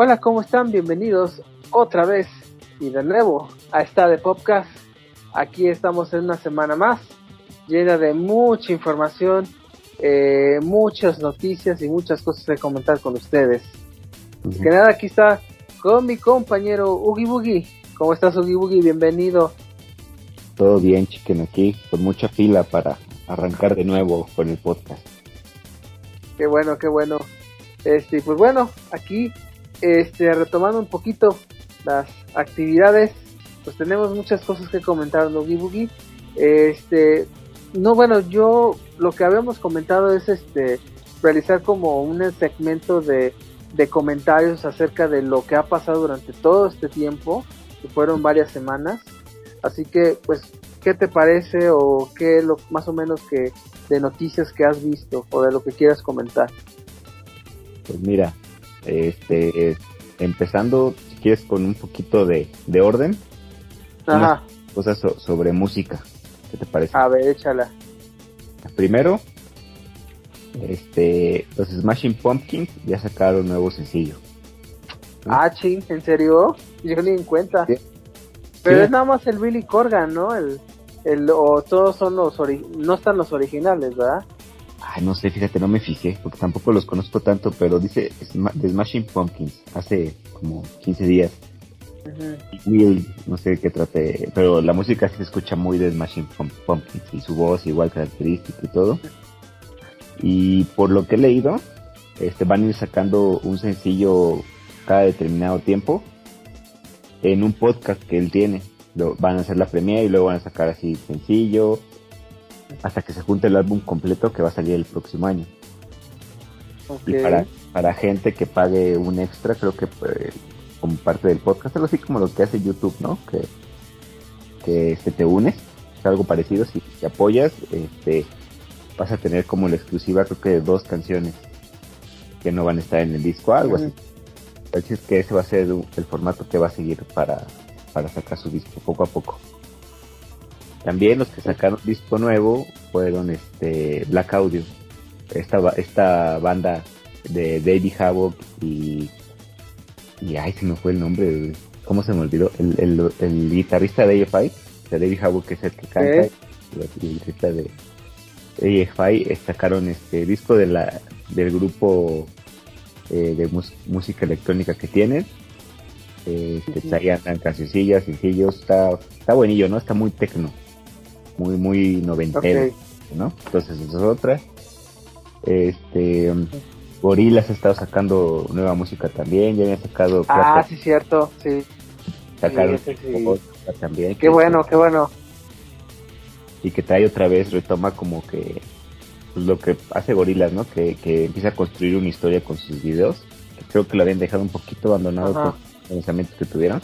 Hola, ¿cómo están? Bienvenidos otra vez y de nuevo a esta de podcast. Aquí estamos en una semana más llena de mucha información, eh, muchas noticias y muchas cosas que comentar con ustedes. Que nada, aquí está con mi compañero Ugi Bugi. ¿Cómo estás, Ugi Bugi? Bienvenido. Todo bien, chiquen, aquí con mucha fila para arrancar de nuevo con el podcast. Qué bueno, qué bueno. Este, pues bueno, aquí este retomando un poquito las actividades, pues tenemos muchas cosas que comentar en Ugi Bugi. Este, no, bueno, yo lo que habíamos comentado es este realizar como un segmento de, de comentarios acerca de lo que ha pasado durante todo este tiempo, que fueron varias semanas. Así que, pues, ¿qué te parece o qué lo más o menos que de noticias que has visto o de lo que quieras comentar? Pues mira, este, empezando, si quieres, con un poquito de, de orden. Ajá. Cosas sobre música. ¿Qué te parece? A ver, échala. Primero, este, los Smashing Pumpkins ya sacaron un nuevo sencillo. Ah, ching, ¿en serio? Yo ni en cuenta. Pero es nada más el Billy Corgan, ¿no? El, el, o todos son los, ori no están los originales, ¿verdad? Ay, no sé, fíjate, no me fijé, porque tampoco los conozco tanto, pero dice The Smashing Pumpkins, hace como 15 días. Will, no sé qué trate, pero la música se escucha muy de Smashing Pumpkins y su voz igual característica y todo. Y por lo que he leído, este van a ir sacando un sencillo cada determinado tiempo en un podcast que él tiene. Lo, van a hacer la premiere y luego van a sacar así sencillo hasta que se junte el álbum completo que va a salir el próximo año. Y para, para gente que pague un extra, creo que pues, como parte del podcast, algo así como lo que hace YouTube, ¿no? Que, que se te unes, es algo parecido, si te apoyas, este, vas a tener como la exclusiva, creo que de dos canciones que no van a estar en el disco, algo así. Así es que ese va a ser el formato que va a seguir para, para sacar su disco poco a poco. También los que sacaron disco nuevo fueron este Black Audio, esta, esta banda de David Havoc y y ay se me fue el nombre, ¿cómo se me olvidó? El, el, el guitarrista de AFI, de David Havoc que es el que canta, ¿Eh? el guitarrista de AFI sacaron este disco de la del grupo eh, de música electrónica que tienen. Eh, que traían cancioncillas, sencillos, está, está buenillo, ¿no? Está muy tecno, muy, muy noventero, ¿no? Entonces, esa es otra. Este, Gorilas ha estado sacando nueva música también, ya habían sacado... Ah, sí, cierto, sí. Sacaron sí, sí. también. Qué bueno, qué bueno. Y que trae otra vez, retoma como que pues, lo que hace Gorilas, ¿no? Que, que empieza a construir una historia con sus videos. Que creo que lo habían dejado un poquito abandonado Ajá. con los pensamientos que tuvieron.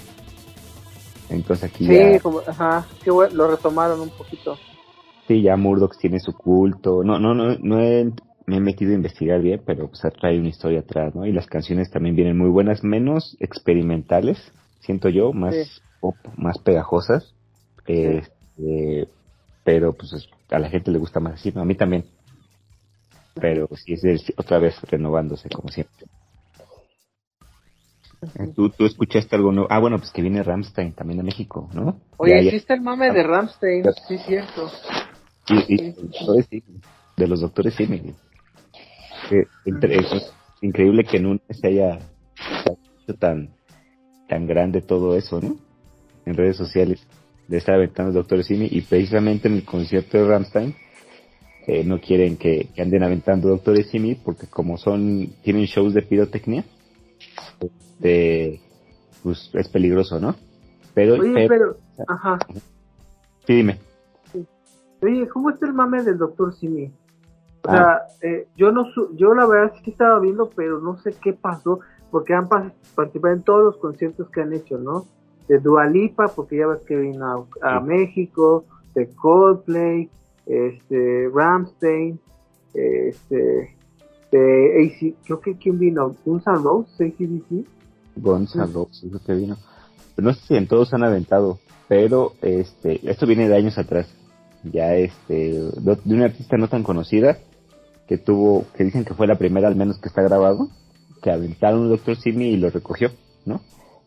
Entonces aquí sí, ya... como, ajá, qué bueno, lo retomaron un poquito. Sí, ya Murdoch tiene su culto. No, no, no, no he me he metido a investigar bien, pero pues trae una historia atrás, ¿no? Y las canciones también vienen muy buenas, menos experimentales, siento yo, más sí. pop, más pegajosas. Sí. Este, pero pues a la gente le gusta más así, ¿no? A mí también. Pero sí es otra vez renovándose, como siempre. ¿Tú, tú escuchaste algo nuevo? Ah, bueno, pues que viene Ramstein también de México, ¿no? Oye, hiciste el mame de Ramstein, sí, cierto. Y, de los doctores sí, que entre, es increíble que en un se haya hecho tan tan grande todo eso, ¿no? En redes sociales de estar aventando el Doctor Simi y precisamente en el concierto de Ramstein eh, no quieren que, que, anden aventando Doctor Simi porque como son tienen shows de pirotecnia este, pues es peligroso, ¿no? Pero, Oye, pero, pero ajá. Sí, dime. Oye, ¿cómo está el mame del Doctor Simi? O sea, ah. eh, yo no yo la verdad sí que estaba viendo, pero no sé qué pasó, porque han participado en todos los conciertos que han hecho, ¿no? De Dualipa, porque ya ves que vino a, a sí. México, de Coldplay, este, Ramstein, este, AC, creo que quién vino, Roses, ACDC. Roses, es que vino. No sé si en todos han aventado, pero este, esto viene de años atrás. Ya este, de una artista no tan conocida, que tuvo, que dicen que fue la primera al menos que está grabado, que aventaron un Doctor Simi y lo recogió, ¿no?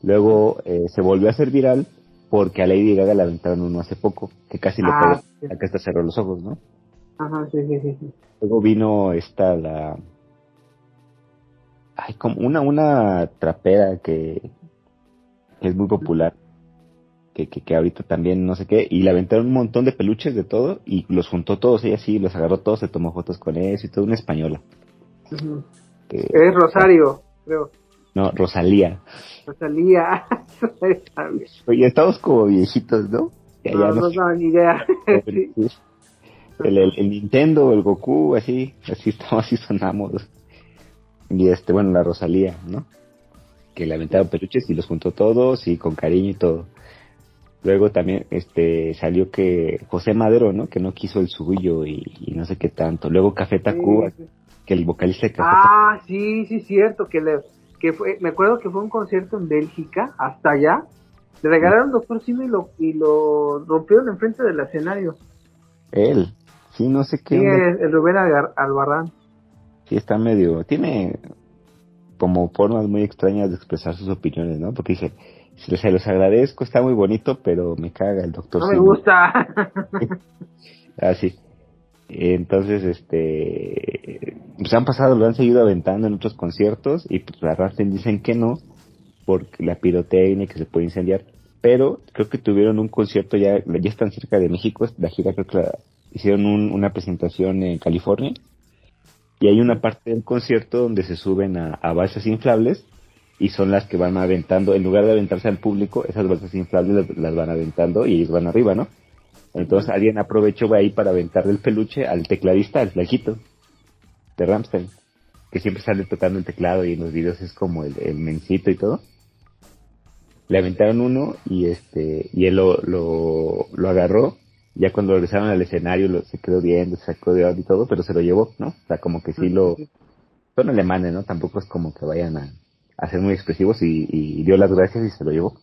Luego eh, se volvió a hacer viral porque a Lady Gaga le aventaron uno hace poco, que casi le Ah, pegó, acá hasta cerró los ojos, ¿no? Ajá, sí, sí, sí. sí. Luego vino esta la ay como una una trapera que, que es muy popular que, que, que ahorita también no sé qué y le aventaron un montón de peluches de todo y los juntó todos ella sí los agarró todos se tomó fotos con eso y todo una española Es Rosario, creo. no Rosalía Rosalía. oye estamos como viejitos no Ya- ya no, no no, sé. no, ni idea. El, el, el Nintendo el Goku así así estamos así sonamos y este bueno la Rosalía no que le aventaron peluches y los juntó todos y con cariño y todo. Luego también este salió que José Madero, ¿no? Que no quiso el suyo y, y no sé qué tanto. Luego Café Tacuba, Sí, sí. que el vocalista de Café Ah, sí, sí, cierto, que le, que fue, me acuerdo que fue un concierto en Bélgica, hasta allá, le regalaron Doctor Simi y lo, y lo rompieron enfrente del escenario. él, sí, no sé qué, Sí, es el Rubén Albarrán. Sí está medio, tiene como formas muy extrañas de expresar sus opiniones, ¿no? Porque dice, se los agradezco, está muy bonito, pero me caga el doctor No me Simi". gusta. Ah, sí. Entonces, este, pues han pasado, lo han seguido aventando en otros conciertos y pues la Rammstein dicen que no, porque la pirotecnia que se puede incendiar, pero creo que tuvieron un concierto ya, ya están cerca de México, la gira creo que la- hicieron un- una presentación en California y hay una parte del concierto donde se suben a, a balsas inflables y son las que van aventando, en lugar de aventarse al público, esas balsas inflables las, las van aventando y ellos van arriba, ¿no? Entonces alguien aprovechó ahí para aventarle el peluche al tecladista, al flaquito de Ramstein, que siempre sale tocando el teclado y en los videos es como el, el mencito y todo. Le aventaron uno y este y él lo, lo, lo agarró. Ya cuando regresaron al escenario lo, se quedó viendo, se sacó de y todo, pero se lo llevó, ¿no? O sea, como que sí lo... Son alemanes, ¿no? Tampoco es como que vayan a, a ser muy expresivos y, y dio las gracias y se lo llevó.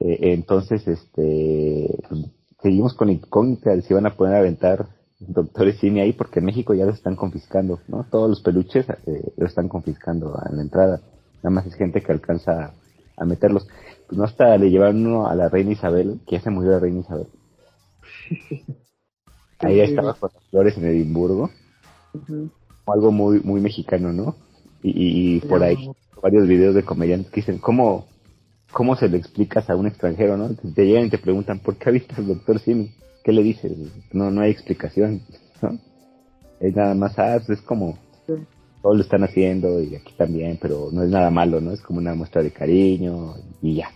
Eh, entonces, este, seguimos con incógnita de si van a poder aventar doctores cine ahí, porque en México ya los están confiscando, ¿no? Todos los peluches eh, los están confiscando a la entrada. Nada más es gente que alcanza a meterlos. Pues no hasta le llevaron uno a la reina Isabel, que ya se murió la reina Isabel. Ahí estaba con las flores en Edimburgo, Ujú. algo muy muy mexicano, ¿no? Y, y- y por ahí varios videos de comediantes que dicen, ¿cómo, cómo se le explicas a un extranjero, no? Te llegan y te preguntan, ¿por qué avistas al doctor Simi? ¿Qué le dices? No, no hay explicación, ¿no? Es nada más, ah, pues es como, Sí. todos lo están haciendo y aquí también, pero no es nada malo, ¿no? Es como una muestra de cariño y ya.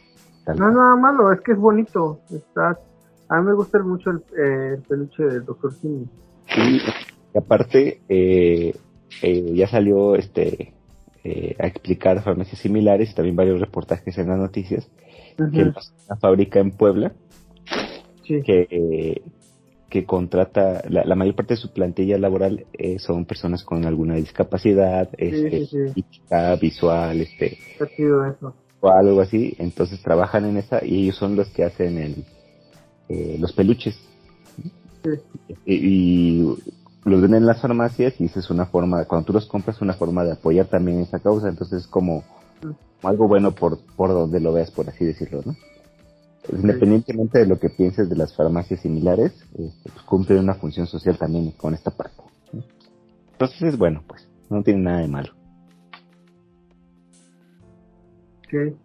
tal No es nada malo, es que es bonito. Está, a mí me gusta mucho el, eh, el peluche del Doctor Simi. Y, y aparte, eh, eh, ya salió este eh, a explicar farmacias similares y también varios reportajes en las noticias que Ujú. una fábrica en Puebla Sí. que, que contrata, la, la mayor parte de su plantilla laboral eh, son personas con alguna discapacidad, este, sí, física, visual, este, o algo así, entonces trabajan en esa y ellos son los que hacen el, eh, los peluches. Sí. Y, y los venden en las farmacias y esa es una forma, cuando tú los compras, una forma de apoyar también esa causa, entonces es como, como algo bueno por, por donde lo veas, por así decirlo, ¿no? Independientemente de lo que pienses de las farmacias similares, este, pues cumplen una función social también con esta parte. ¿no? Entonces es bueno, pues, no tiene nada de malo. Ok.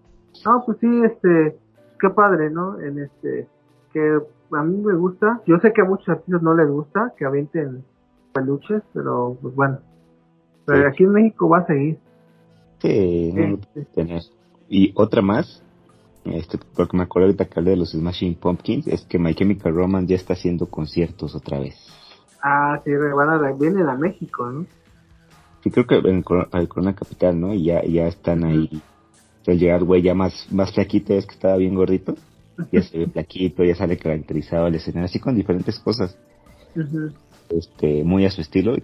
No, pues sí, este, qué padre, ¿no? En este, que a mí me gusta. Yo sé que a muchos artistas no les gusta que avienten peluches, pero pues bueno. Pero Sí. aquí en México va a seguir. Sí, Sí, tener. Y otra más, este, porque me acuerdo ahorita que hablé de los Smashing Pumpkins, es que My Chemical Romance ya está haciendo conciertos otra vez. Ah, sí, van a, vienen a México, ¿no? Sí, creo que en al Corona Capital, ¿no? Y ya, ya están ahí. Al llegar, güey, ya más, más flaquito, es que estaba bien gordito. Ya se ve flaquito, ya sale caracterizado al escenario, así con diferentes cosas. Este muy a su estilo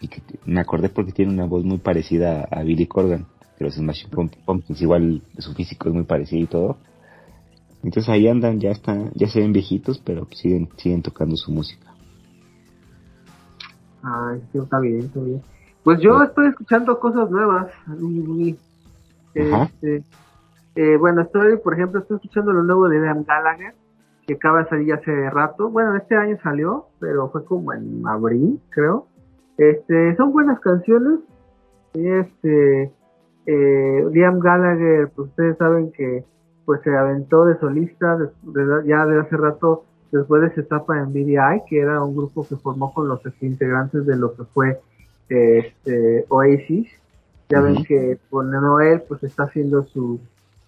y que me acordé porque tiene una voz muy parecida a Billy Corgan de los Smashing Pump- Pumpkins igual su físico es muy parecido y todo entonces ahí andan ya están ya se ven viejitos pero siguen siguen tocando su música Ay, sí, está bien, está bien. Pues yo estoy escuchando cosas nuevas. Este, eh, bueno, estoy, por ejemplo, estoy escuchando lo nuevo de Liam Gallagher, que acaba de salir hace rato. Bueno, este año salió, pero fue como en abril, creo. Este, son buenas canciones. Este, eh, Liam Gallagher, pues ustedes saben que pues se aventó de solista ya de hace rato después de su etapa en BDI, que era un grupo que formó con los integrantes de lo que fue este, Oasis. Ya ven que con Noel pues está haciendo su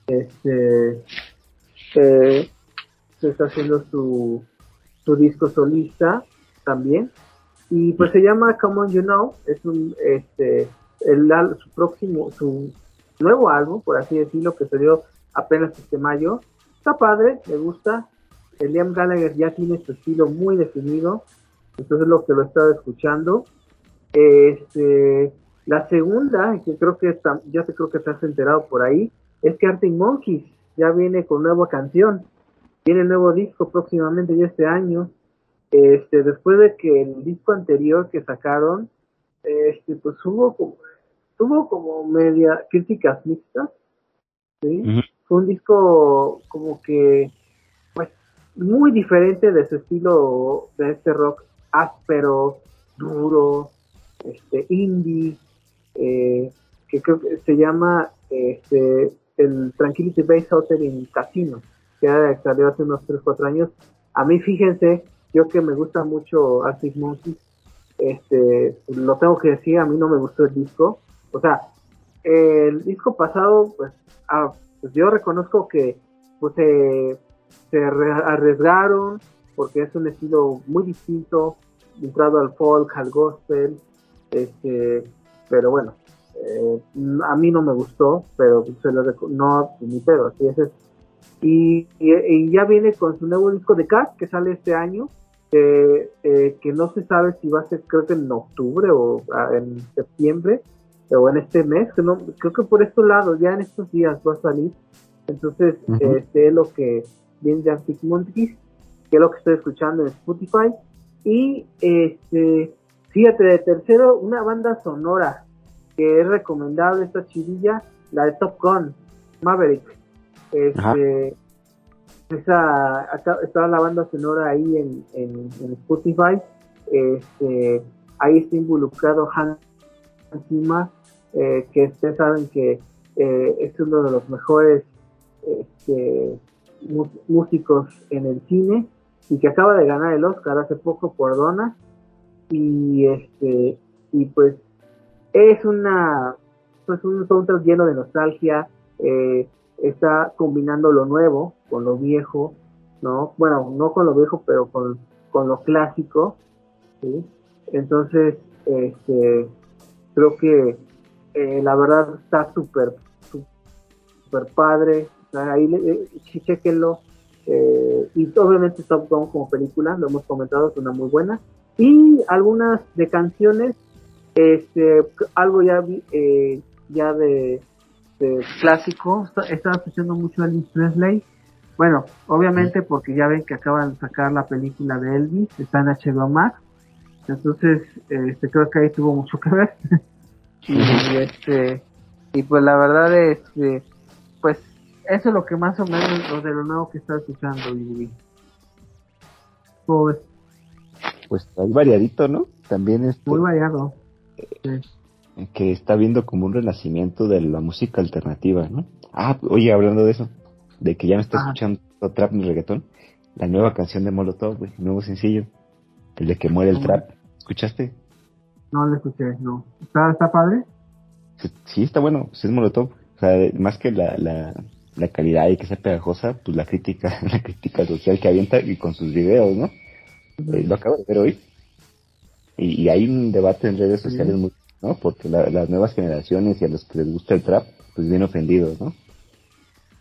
este eh, se está haciendo su, su disco solista también. Y pues se llama Come On You Know es un este el su próximo su nuevo álbum por así decirlo que salió apenas este mayo. Está padre me gusta. El Liam Gallagher ya tiene su estilo muy definido. Entonces lo que lo he estado escuchando. Este la segunda que creo que está, ya te creo que estás enterado por ahí es que Arctic Monkeys ya viene con nueva canción, tiene nuevo disco próximamente ya este año. Este, después de que el disco anterior que sacaron, este, pues hubo como, tuvo como media críticas mixtas, ¿sí? Fue un disco como que, pues, muy diferente de su estilo de este rock áspero, duro, este, indie, eh, que creo que se llama, este, el Tranquility Base Hotel en Casino, que salió hace unos 3, 4 años. A mí, fíjense, yo que me gusta mucho Arctic Monkeys, este, lo tengo que decir, a mí no me gustó el disco. O sea, el disco pasado, pues, ah, pues yo reconozco que pues se arriesgaron porque es un estilo muy distinto, entrado al folk, al gospel, este, pero bueno, eh, a mí no me gustó, pero se lo no, ni pedo, así es. Y, y, ya viene con su nuevo disco de Cat que sale este año, eh, que no se sabe si va a ser, creo que en octubre o en septiembre o en este mes, que no, creo que por estos lados, ya en estos días va a salir. Entonces, este es lo que viene de Arctic Monkeys, que es lo que estoy escuchando en Spotify. Y este, fíjate, de tercero, una banda sonora que es recomendable esta chivilla, la de Top Gun, Maverick. Este, esa, acá está la banda sonora ahí en, en, Spotify. Este, ahí está involucrado Hans Zimmer, eh, que ustedes saben que eh, es uno de los mejores este, músicos en el cine y que acaba de ganar el Oscar hace poco por Donna y este y pues es una pues un soundtrack lleno de nostalgia, eh, está combinando lo nuevo con lo viejo, ¿no? Bueno, no con lo viejo, pero con, con lo clásico, ¿sí? Entonces, este, creo que eh, la verdad está súper, súper padre, ahí eh, chequenlo, eh, y obviamente Top Gun como película, lo hemos comentado, es una muy buena, y algunas de canciones este, algo ya eh, ya de, clásico, estaba escuchando mucho a Elvis Presley. Bueno, obviamente porque ya ven que acaban de sacar la película de Elvis, está en HBO Max. Entonces, este, creo que ahí tuvo mucho que ver. y este y pues la verdad este pues eso es lo que más o menos lo de lo nuevo que está escuchando pues, pues hay variadito, ¿no? También es muy variado que está viendo como un renacimiento de la música alternativa, ¿no? Ah, oye, hablando de eso, de que ya me está escuchando trap ni reggaetón, la nueva canción de Molotov, güey, nuevo sencillo, el de que muere el trap, ¿escuchaste? No lo escuché, no. ¿Está, está padre? Sí, está bueno, sí es Molotov, o sea, más que la, la, la calidad y que sea pegajosa, pues la crítica, la crítica social que avienta y con sus videos, ¿no? Eh, lo acabo de ver hoy y, hay un debate en redes sociales muy, ¿no? Porque las nuevas generaciones y a los que les gusta el trap, pues bien ofendidos, ¿no?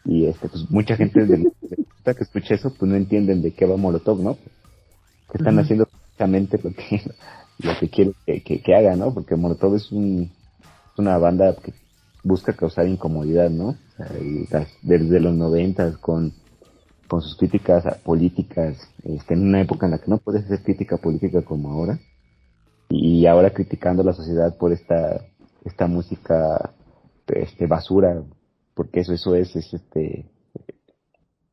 Y este, pues mucha gente de, que escucha eso, pues no entienden de qué va Molotov, ¿no? Que están haciendo exactamente lo que, lo que quieren que, que, haga, ¿no? Porque Molotov es un, una banda que busca causar incomodidad, ¿no? desde los noventas con, con sus críticas políticas, este, en una época en la que no puedes hacer crítica política como ahora, y ahora criticando a la sociedad por esta esta música este basura porque eso eso es, es este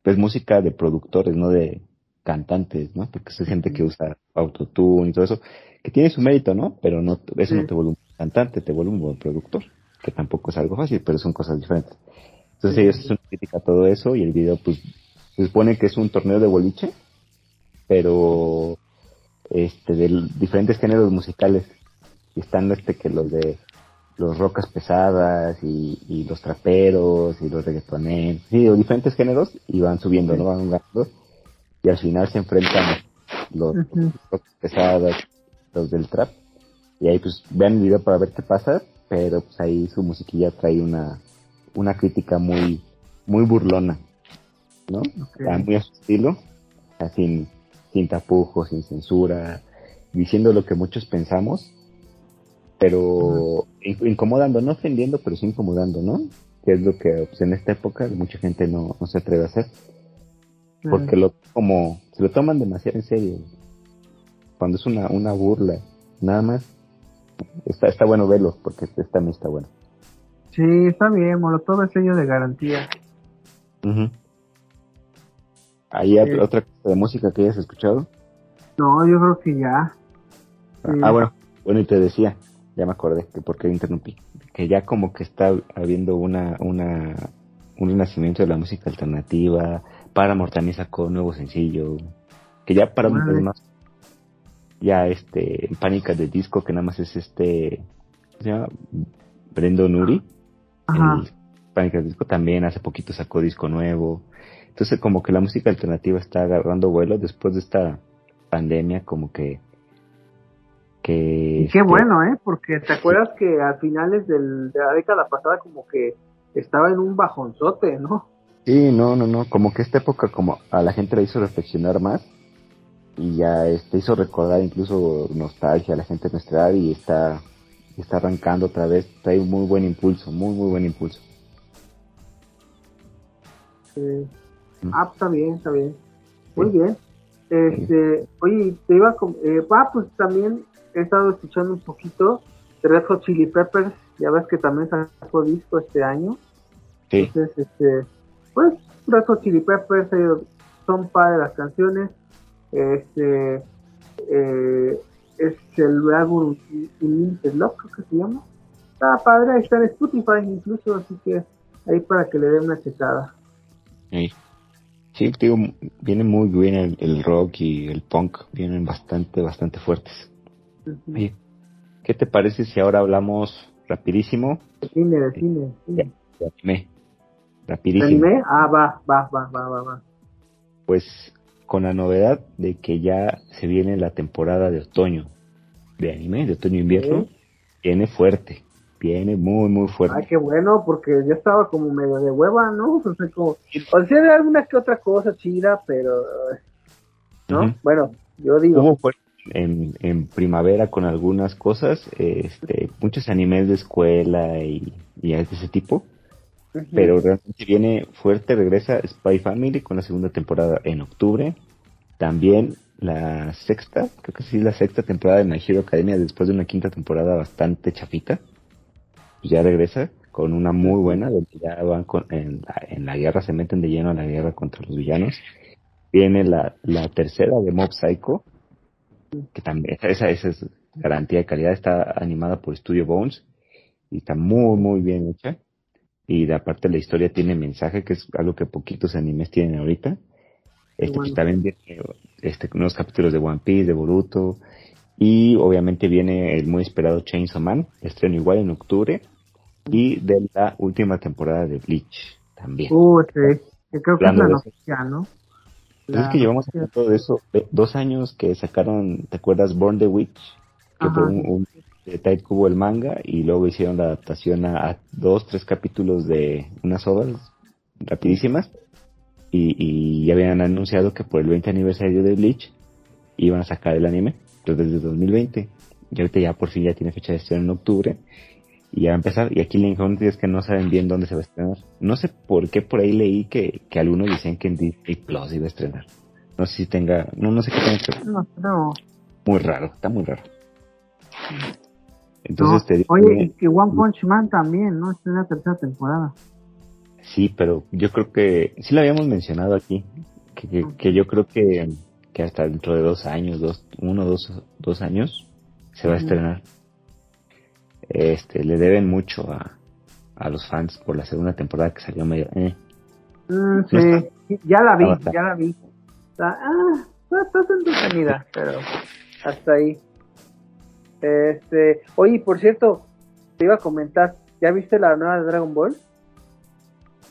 pues música de productores no de cantantes no porque es gente que usa autotune y todo eso que tiene su mérito no pero no eso no te vuelve un cantante te vuelve un buen productor que tampoco es algo fácil pero son cosas diferentes. Entonces ellos hacen una crítica a todo eso y el video pues se supone que es un torneo de boliche pero este de diferentes géneros musicales. Y están este que los de los rocas pesadas y, los traperos y los reggaetoneros, sí, diferentes géneros y van subiendo, ¿no? Van ganando y al final se enfrentan los, rocas pesadas, los del trap. Y ahí pues vean el video para ver qué pasa, pero pues ahí su musiquilla trae una, una crítica muy, muy burlona, ¿no? Muy a su estilo, sin, sin tapujos, sin censura, diciendo lo que muchos pensamos pero incomodando, no ofendiendo, pero sí incomodando, ¿no? Que es lo que pues, en esta época mucha gente no, se atreve a hacer. Porque lo como se lo toman demasiado en serio. Cuando es una, una burla, nada más. Está, está bueno verlo, porque este también está bueno. Sí, está bien, todo es sello de garantía. ¿Hay otra cosa de música que hayas escuchado? No, yo creo que ya. Ah, bueno, bueno, y te decía, ya me acordé que por qué interrumpí, que ya como que está habiendo una, una, un renacimiento de la música alternativa, para también sacó un nuevo sencillo, que ya para un más, ya este, Pánica de Disco, que nada más es este, se llama? Brendo Nuri, Pánica de Disco también hace poquito sacó disco nuevo, entonces como que la música alternativa está agarrando vuelo después de esta pandemia, como que que, y qué este, bueno, ¿eh? Porque te acuerdas que a finales del, de la década pasada como que estaba en un bajonzote, ¿no? Sí, no, no, no, como que esta época como a la gente le hizo reflexionar más y ya este hizo recordar incluso nostalgia a la gente de nuestra edad y está está arrancando otra vez, trae un muy buen impulso, muy muy buen impulso. Sí. Ah, está bien, está bien. Muy bien. Este, oye, te iba a... Eh, ah, pues también he estado escuchando un poquito de Red Hot Chili Peppers, ya ves que también sacó disco este año. Sí. Entonces, este, pues Red Hot Chili Peppers eh, son padres las canciones. Este eh, es el álbum Unlimited Love, creo que se llama. Está padre, está en Spotify incluso, así que ahí para que le den una checada. Sí. Sí, digo, viene muy bien el, rock y el punk, vienen bastante, bastante fuertes. ¿qué te parece si ahora hablamos rapidísimo? De cine, de cine. De, anime. Rapidísimo. anime? Ah, va, va, va, va, va, va. Pues con la novedad de que ya se viene la temporada de otoño de anime, de otoño-invierno, viene fuerte, viene muy, muy fuerte. Ay, qué bueno, porque ya estaba como medio de hueva, ¿no? O sea, como, o sea, alguna que otra cosa chida, pero, ¿no? Bueno, yo digo en, en primavera con algunas cosas, este, muchos animes de escuela y, y de ese tipo. Pero realmente viene fuerte, regresa Spy Family con la segunda temporada en octubre. También la sexta, creo que sí, la sexta temporada de My Hero Academia después de una quinta temporada bastante chafita. Pues ya regresa con una muy buena, donde ya van con, en, la, en la guerra, se meten de lleno a la guerra contra los villanos. Viene la, la tercera de Mob Psycho, que también esa, esa es garantía de calidad, está animada por Studio Bones y está muy muy bien hecha. Y de aparte la historia tiene mensaje que es algo que poquitos animes tienen ahorita. Este pues también viene este unos capítulos de One Piece de Boruto y obviamente viene el muy esperado Chainsaw Man estreno igual en octubre y de la última temporada de Bleach también uh, sí. creo que es la noticia, ¿no? Pues es que llevamos todo eso, dos años que sacaron, ¿te acuerdas? Born the Witch, que fue un, un de Kubo el manga, y luego hicieron la adaptación a, dos, tres capítulos de unas obras rapidísimas, y, y ya habían anunciado que por el 20 aniversario de Bleach iban a sacar el anime, entonces desde 2020, y ahorita ya por fin ya tiene fecha de estreno en octubre, y ya va a empezar. Y aquí la incógnita es que no saben bien dónde se va a estrenar. No sé por qué por ahí leí que, que algunos dicen que en Disney Plus iba a estrenar. No sé si tenga, no, no sé qué tenga que No, no. Muy raro, está muy raro. Entonces te digo, Oye, y que One Punch Man también, ¿no? Esta es la tercera temporada. Sí, pero yo creo que, sí lo habíamos mencionado aquí, que, que, que yo creo que, que hasta dentro de dos años, dos, uno, dos, dos años, se va a estrenar. Este, le deben mucho a, a los fans por la segunda temporada que salió medio, eh. Mm, sí, está. Sí, ya la vi, ya la vi. Está, ah, está, entretenida, pero hasta ahí. Este, oye, por cierto, te iba a comentar, ¿ya viste la nueva de Dragon Ball?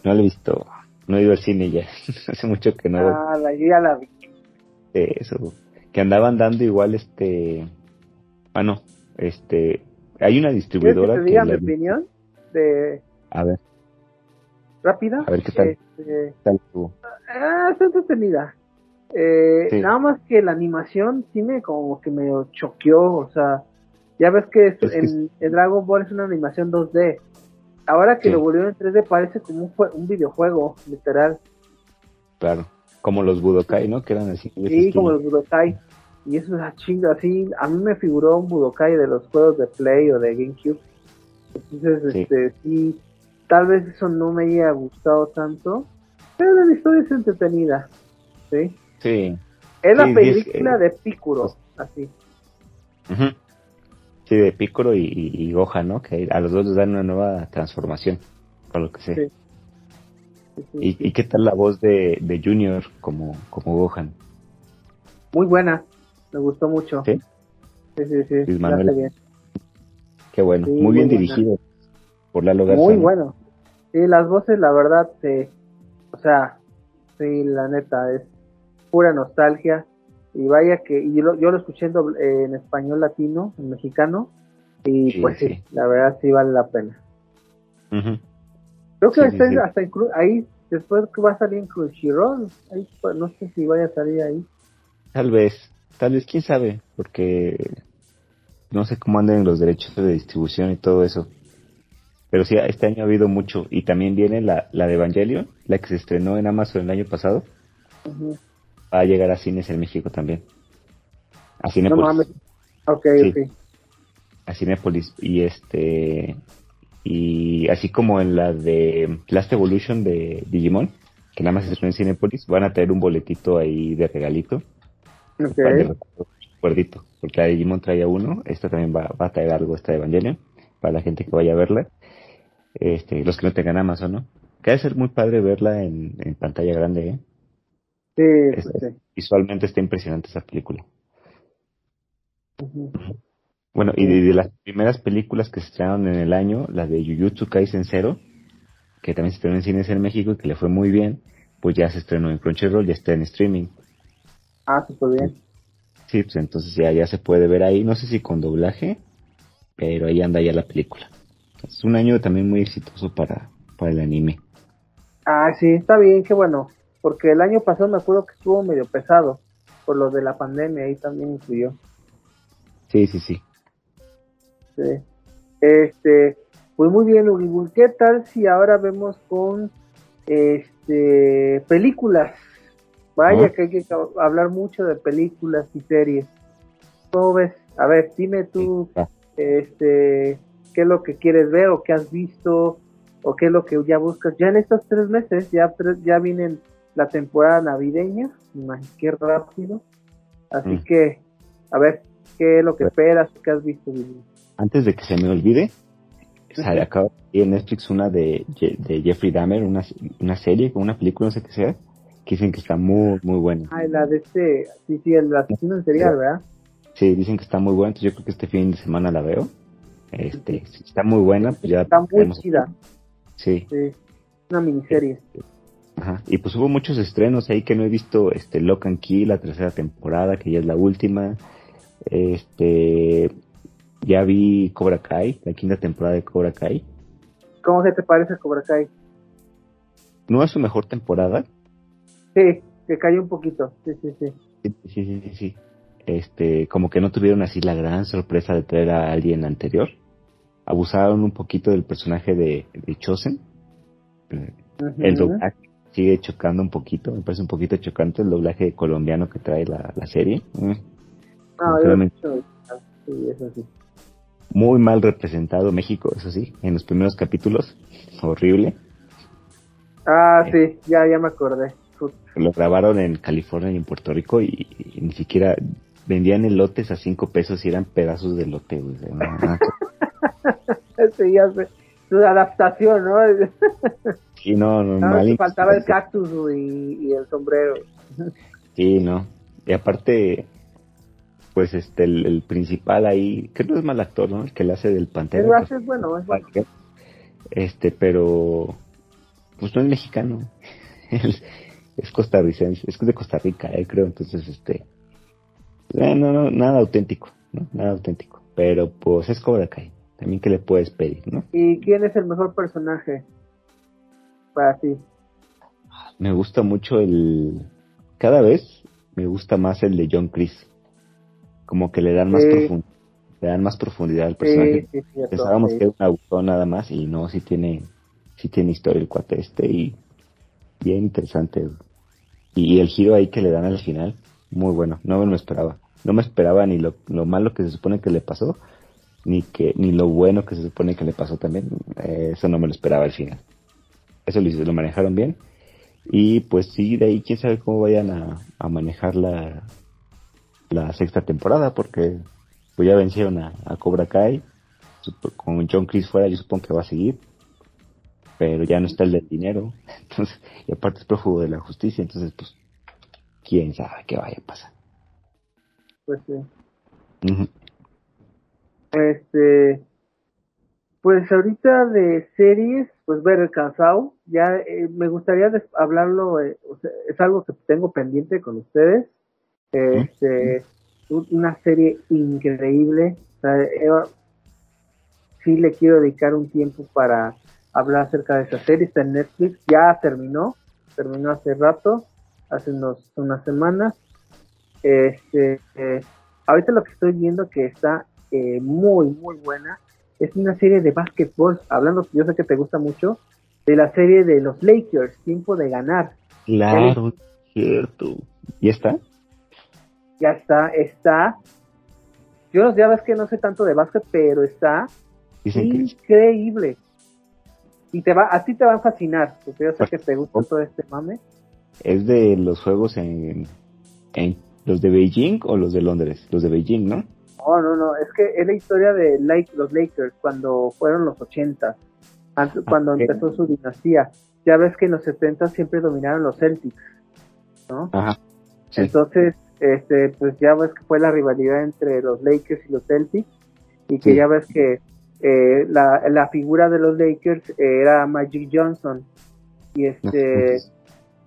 No lo he visto, no he ido al cine ya, hace mucho que no Ah, la, yo ya la vi. Eso, que andaban dando igual este, ah no, este, hay una ¿Quieres que distribuidora te que, diga mi la- opinión? De a ver, rápida. A ver, ¿qué tal? Este, ¿qué tal ah, está entretenida. Eh, Sí. Nada más que la animación sí me como que me choqueó, o sea, ya ves que es- Es que en, Dragon Ball es una animación 2D. Ahora que Sí. lo volvieron en 3D parece como un, un videojuego, literal. claro, como los Budokai, ¿no? Que eran así. Sí, como los Budokai. Y eso es la chinga, así. A mí me figuró un Budokai de los juegos de Play o de GameCube. Entonces, Sí. este, sí, tal vez eso no me haya gustado tanto. Pero la historia es entretenida. ¿Sí? Sí, Es la película es, eh, de Piccolo, así. sí, de Piccolo y, y, y Gohan, ¿no? Que a los dos les dan una nueva transformación, por lo que sé. Sí. ¿Y, sí. ¿Y qué tal la voz de, de Junior como, como Gohan? Muy buena, me gustó mucho. ¿Sí? Sí, sí, la bien. Qué bueno, Sí, muy muy bien buena. dirigido por Lalo Garza. Muy ¿no? bueno. Sí, las voces, la verdad, sí. O sea, sí, la neta, es pura nostalgia. Y vaya que, y yo, lo- yo lo escuché en, doble- eh, en español latino, en mexicano, y Sí, pues sí, la verdad sí vale la pena. Creo que Sí, está sí, hasta ahí, después que va a salir en Crunchyroll, ahí, no sé si vaya a salir ahí. Tal vez, tal vez, quién sabe, porque no sé cómo andan los derechos de distribución y todo eso. Pero sí, este año ha habido mucho. Y también viene la, la de Evangelion, la que se estrenó en Amazon el año pasado. Va a llegar a cines en México también. A No Cinépolis. mames. Ok, Sí. ok. A Cinépolis. Y este. Y así como en la de Last Evolution de Digimon, que nada más se estrenó en Cinépolis, van a traer un boletito ahí de regalito. Ok. para de recuerdito, porque la de Digimon traía uno, esta también va, va a traer algo, esta de Evangelion, para la gente que vaya a verla, este, los que no tengan Amazon, ¿no? Que ser muy padre verla en, en pantalla grande, ¿eh? Sí, Es- pues sí. Visualmente está impresionante esa película. Ujú. Bueno, y de, de las primeras películas que se estrenaron en el año, la de Jujutsu Kaisen Zero, que también se estrenó en cines en México y que le fue muy bien, pues ya se estrenó en Crunchyroll, ya está en streaming. Ah, súper bien. Sí, pues entonces ya, ya se puede ver ahí, no sé si con doblaje, pero ahí anda ya la película. Es un año también muy exitoso para, para el anime. Ah, sí, está bien, qué bueno. Porque el año pasado me acuerdo que estuvo medio pesado por lo de la pandemia, ahí también influyó. Sí, sí, sí. Sí. Este, pues muy bien, Ugibul, ¿qué tal si ahora vemos con este películas? Vaya que hay que hablar mucho de películas y series. ¿Cómo ves? A ver, dime tú, este, qué es lo que quieres ver o qué has visto o qué es lo que ya buscas. Ya en estos tres meses, ya ya vienen la temporada navideña, qué rápido. Así Mm. que, a ver, qué es lo que Bueno. esperas, qué has visto. Antes de que se me olvide, sale salir en Netflix una de, de Jeffrey Dahmer, una, una serie, una película, no sé qué sea, que dicen que está muy, muy buena. Ah, la de este, sí, sí, el asesino en serial, ¿verdad? Sí, dicen que está muy buena, entonces yo creo que este fin de semana la veo. Este, si está muy buena, pues ya Está muy podemos- chida, Sí, sí, una miniserie. Ajá. Y pues hubo muchos estrenos ahí que no he visto, este, Lock and Key, la tercera temporada, que ya es la última. Este, ya vi Cobra Kai, la quinta temporada de Cobra Kai. ¿Cómo se te parece Cobra Kai? No es su mejor temporada. Sí, que cayó un poquito, sí, sí, sí. Sí, sí, sí, sí. Este, como que no tuvieron así la gran sorpresa de traer a alguien anterior. Abusaron un poquito del personaje de, de Chosen. El doblaje sigue chocando un poquito, me parece un poquito chocante el doblaje colombiano que trae la, la serie. Mm. No, Realmente. yo, sí, eso sí. Muy mal representado México, eso sí, en los primeros capítulos, horrible. Ah, sí, ya, ya me acordé. Lo grabaron en California y en Puerto Rico y, ni siquiera vendían elotes a cinco pesos y eran pedazos de elote, güey. sí, ya sé. Su adaptación, ¿no? sí, no, no, no Faltaba el cactus y, el sombrero. sí, no. Y aparte, pues este, el, principal ahí, que no es mal actor, ¿no? El que le hace del Pantera. El pues, es bueno, es bueno. Este, pero, pues no es mexicano. es costarricense, es de Costa Rica, eh, creo, entonces, este, eh, no, no, nada auténtico, ¿no? Nada auténtico, pero pues es Cobra Kai, también que le puedes pedir, ¿no? ¿Y quién es el mejor personaje para ti? Me gusta mucho el, cada vez me gusta más el de John Chris, como que le dan más profundidad le dan más profundidad al personaje. Pensábamos que era un autor nada más y no, sí tiene, sí tiene historia el cuate este y bien interesante. Y el giro ahí que le dan al final, muy bueno, no me lo esperaba. No me esperaba ni lo, lo malo que se supone que le pasó, ni que ni lo bueno que se supone que le pasó también. Eh, eso no me lo esperaba al final. Eso lo, lo manejaron bien. Y pues sí, de ahí quién sabe cómo vayan a, a manejar la, la sexta temporada, porque pues ya vencieron a, a Cobra Kai. Con John Chris fuera, yo supongo que va a seguir pero ya no está el del dinero, entonces, y aparte es prófugo de la justicia, entonces, pues, quién sabe qué vaya a pasar. Pues sí. Este, pues ahorita de series, pues ver el cansado, ya eh, me gustaría hablarlo, eh, es algo que tengo pendiente con ustedes, este, una serie increíble, o sea, sí le quiero dedicar un tiempo para hablar acerca de esa serie, está en Netflix, ya terminó, terminó hace rato, hace unos, unas semanas. Este, eh, ahorita lo que estoy viendo que está eh, muy, muy buena, es una serie de básquetbol, hablando, yo sé que te gusta mucho, de la serie de los Lakers, Tiempo de Ganar. Claro, cierto. ¿Y está? Ya está, está. Yo ya ves que no sé tanto de básquet, pero está increíble y te va, a ti te va a fascinar, porque yo sé que te gusta todo este mame. ¿Es de los juegos en, en los de Beijing o los de Londres? Los de Beijing, ¿no? No, no, no, es que es la historia de los Lakers cuando fueron los 80, antes, cuando empezó su dinastía. Ya ves que en los 70 siempre dominaron los Celtics, ¿no? Ajá. Entonces, este, pues ya ves que fue la rivalidad entre los Lakers y los Celtics y que ya ves que eh, la, la, figura de los Lakers era Magic Johnson. Y este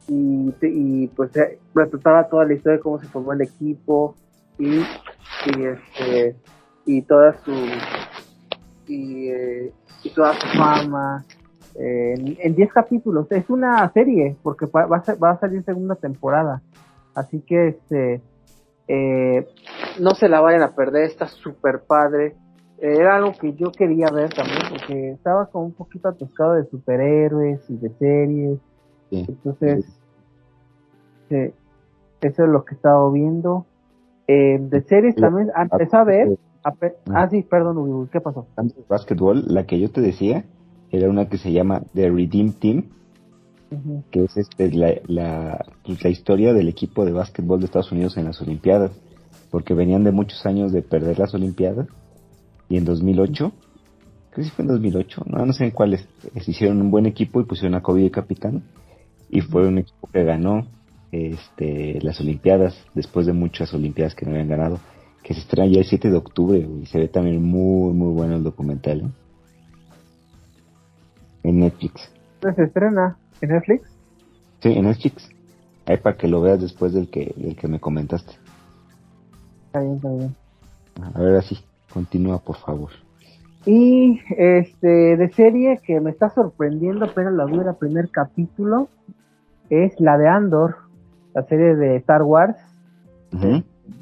y, y pues eh, retrataba toda la historia de cómo se formó el equipo y, y este y toda su y, eh, y toda su fama en 10 capítulos. Es una serie porque va a, va a salir segunda temporada así que este no se la vayan a perder está súper padre era algo que yo quería ver también, porque estaba como un poquito atascado de superhéroes y de series. Entonces, eso es lo que he estado viendo. Eh, de series también, empecé a ver. ah, sí, perdón, ¿qué pasó? Basketball, la que yo te decía, era una que se llama The Redeem Team, que es este, la, la, pues, la historia del equipo de básquetbol de Estados Unidos en las Olimpiadas, porque venían de muchos años de perder las Olimpiadas y en 2008, creo que fue en 2008, no, no sé en cuáles, hicieron un buen equipo y pusieron a Kobe de capitán y fue un equipo que ganó este, las Olimpiadas después de muchas Olimpiadas que no habían ganado, que se estrena ya el 7 de octubre y se ve también muy, muy bueno el documental. ¿eh? En Netflix. ¿Se estrena en Netflix? Sí, en Netflix. Ahí para que lo veas después del que, del que me comentaste. Está bien, está bien. A ver, así. Continúa, por favor. Y este de serie que me está sorprendiendo, pero la vi el primer capítulo, es la de Andor, la serie de Star Wars,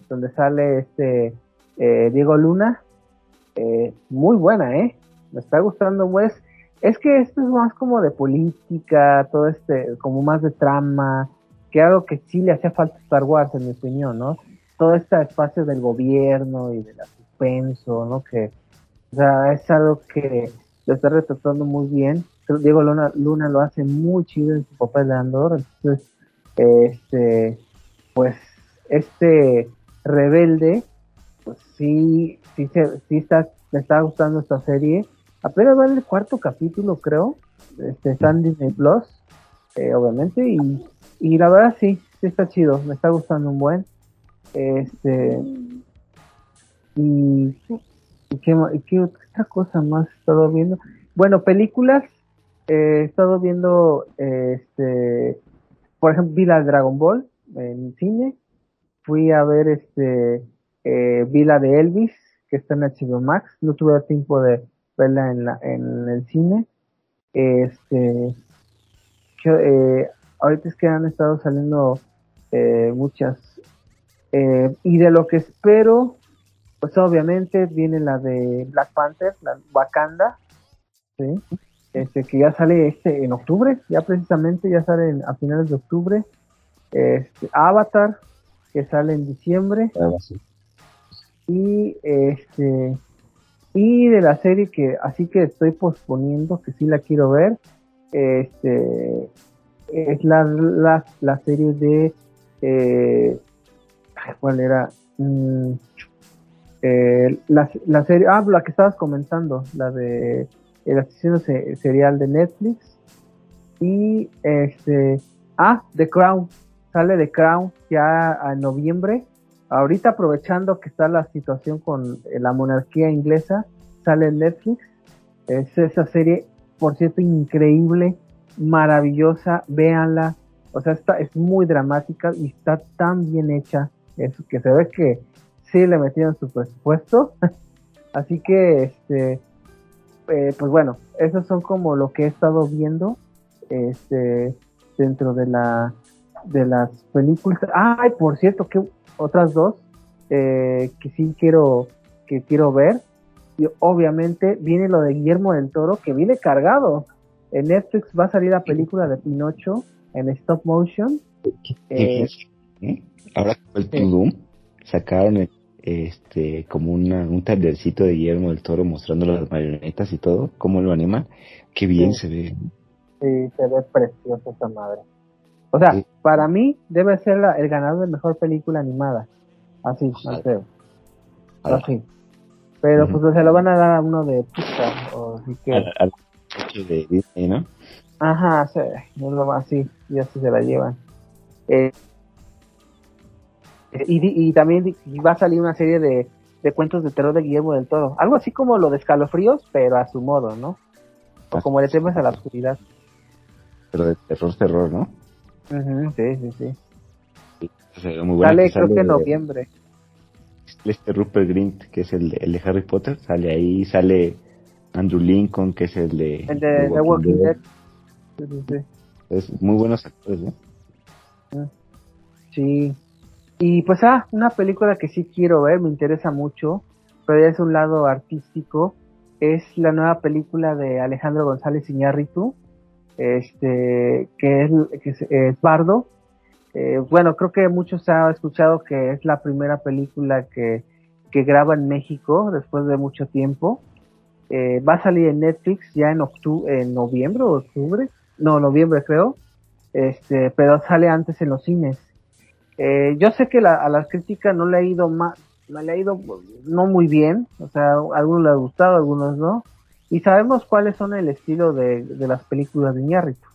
donde sale este eh, Diego Luna. Eh, muy buena, ¿eh? Me está gustando, pues. Es que esto es más como de política, todo este, como más de trama, que algo que sí le hacía falta a Star Wars, en mi opinión, ¿no? Todo este espacio del gobierno y de la suspenso, ¿no? Que, O sea, es algo que lo está retratando muy bien. Diego Luna, Luna lo hace muy chido en su papel de Andor. Entonces, este, pues, este rebelde, pues sí, sí, se, sí está, me está gustando esta serie. Apenas va el cuarto capítulo, creo. Este, está en Disney Plus, eh, obviamente, y, y la verdad sí, sí está chido, me está gustando un buen. Este, y, qué otra cosa más he estado viendo. Bueno, películas, eh, he estado viendo, este, por ejemplo, vi la Dragon Ball en cine, fui a ver este, eh, vi la de Elvis, que está en HBO Max, no tuve tiempo de verla en, la, en el cine. Este, eh, ahorita es que han estado saliendo eh, muchas. Eh, y de lo que espero, pues obviamente viene la de Black Panther, la Wakanda, ¿sí? este, que ya sale este en octubre, ya precisamente, ya sale a finales de octubre. Este, Avatar, que sale en diciembre. Ah, Y este y de la serie que así que estoy posponiendo, que sí la quiero ver, este es la, la, la serie de eh, ¿cuál era? Mm, eh, la, serie, ah, la que estabas comentando, la de el asesino serial de Netflix y este, ah, The Crown, sale The Crown ya en noviembre, ahorita aprovechando que está la situación con la monarquía inglesa, sale Netflix, es esa serie, por cierto, increíble, maravillosa, véanla, o sea, está, es muy dramática y está tan bien hecha, es que se ve que sí le metieron su presupuesto, así que, este, eh, pues bueno, esos son como lo que he estado viendo, este, dentro de la, de las películas. Ay, por cierto, que otras dos eh, que sí quiero, que quiero ver, y obviamente viene lo de Guillermo del Toro, que viene cargado. En Netflix va a salir la película de Pinocho en stop motion. Eh, Ahora con el Doom sacaron este como una, un talercito de Guillermo del Toro mostrando las marionetas y todo, cómo lo animan. Qué bien se ve. Sí, se ve preciosa esa madre. O sea, sí. para mí debe ser la, el ganador de mejor película animada. Así, al feo. Así. Pero uh -huh. pues se lo van a dar a uno de puta. O así que... Al, al de Disney, ¿no? Ajá, sí, así, y así se la llevan. Eh, y, y, también va a salir una serie de, de, cuentos de terror de Guillermo del Toro. Algo así como lo de escalofríos, pero a su modo, ¿no? O como le temes a la oscuridad. Pero de terror, terror, ¿no? Uh -huh, sí, sí, sí. muy bueno sale, creo que en noviembre. Este Rupert Grint, que es el, el, de Harry Potter, sale ahí, sale Andrew Lincoln, que es el de... El de The Walking Dead. Sí, sí, sí. Es muy buenos actores, ¿no? Sí. Y pues, ah, una película que sí quiero ver, me interesa mucho, pero ya es un lado artístico, es la nueva película de Alejandro González Iñárritu, este, que es, que es, Bardo. Eh, bueno, creo que muchos han escuchado que es la primera película que, que graba en México después de mucho tiempo. Eh, va a salir en Netflix ya en octubre, en noviembre o octubre, no, noviembre creo, este, pero sale antes en los cines. Eh, yo sé que a las críticas no le ha ido más, le ha ido no muy bien, o sea, a algunos les ha gustado, a algunos no, y sabemos cuáles son el estilo de, de las películas de Iñárritu,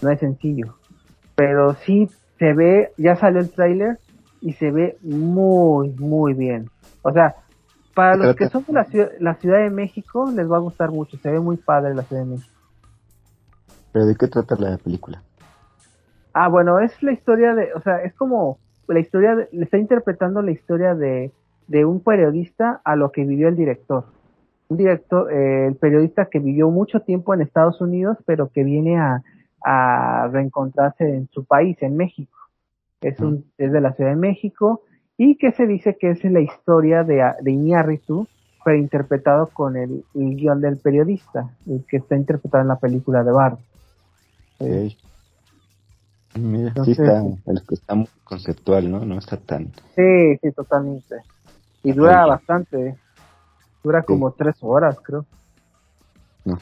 no es sencillo, pero sí se ve, ya salió el tráiler y se ve muy, muy bien, o sea, para los que son de la ciudad, la ciudad de México les va a gustar mucho, se ve muy padre la Ciudad de México. ¿Pero de qué trata la película? Ah, bueno, es la historia de, o sea, es como la historia, de, le está interpretando la historia de, de un periodista a lo que vivió el director. Un director, eh, el periodista que vivió mucho tiempo en Estados Unidos, pero que viene a, a reencontrarse en su país, en México. Es, un, es de la Ciudad de México y que se dice que es la historia de, de Iñárritu, pero interpretado con el, el, guion del periodista, el que está interpretado en la película de Bard. Okay. Mira, Entonces, sí está, el, está muy conceptual, ¿no? No está tan... Sí, sí, totalmente. Y dura bastante. Dura como tres horas, creo. No.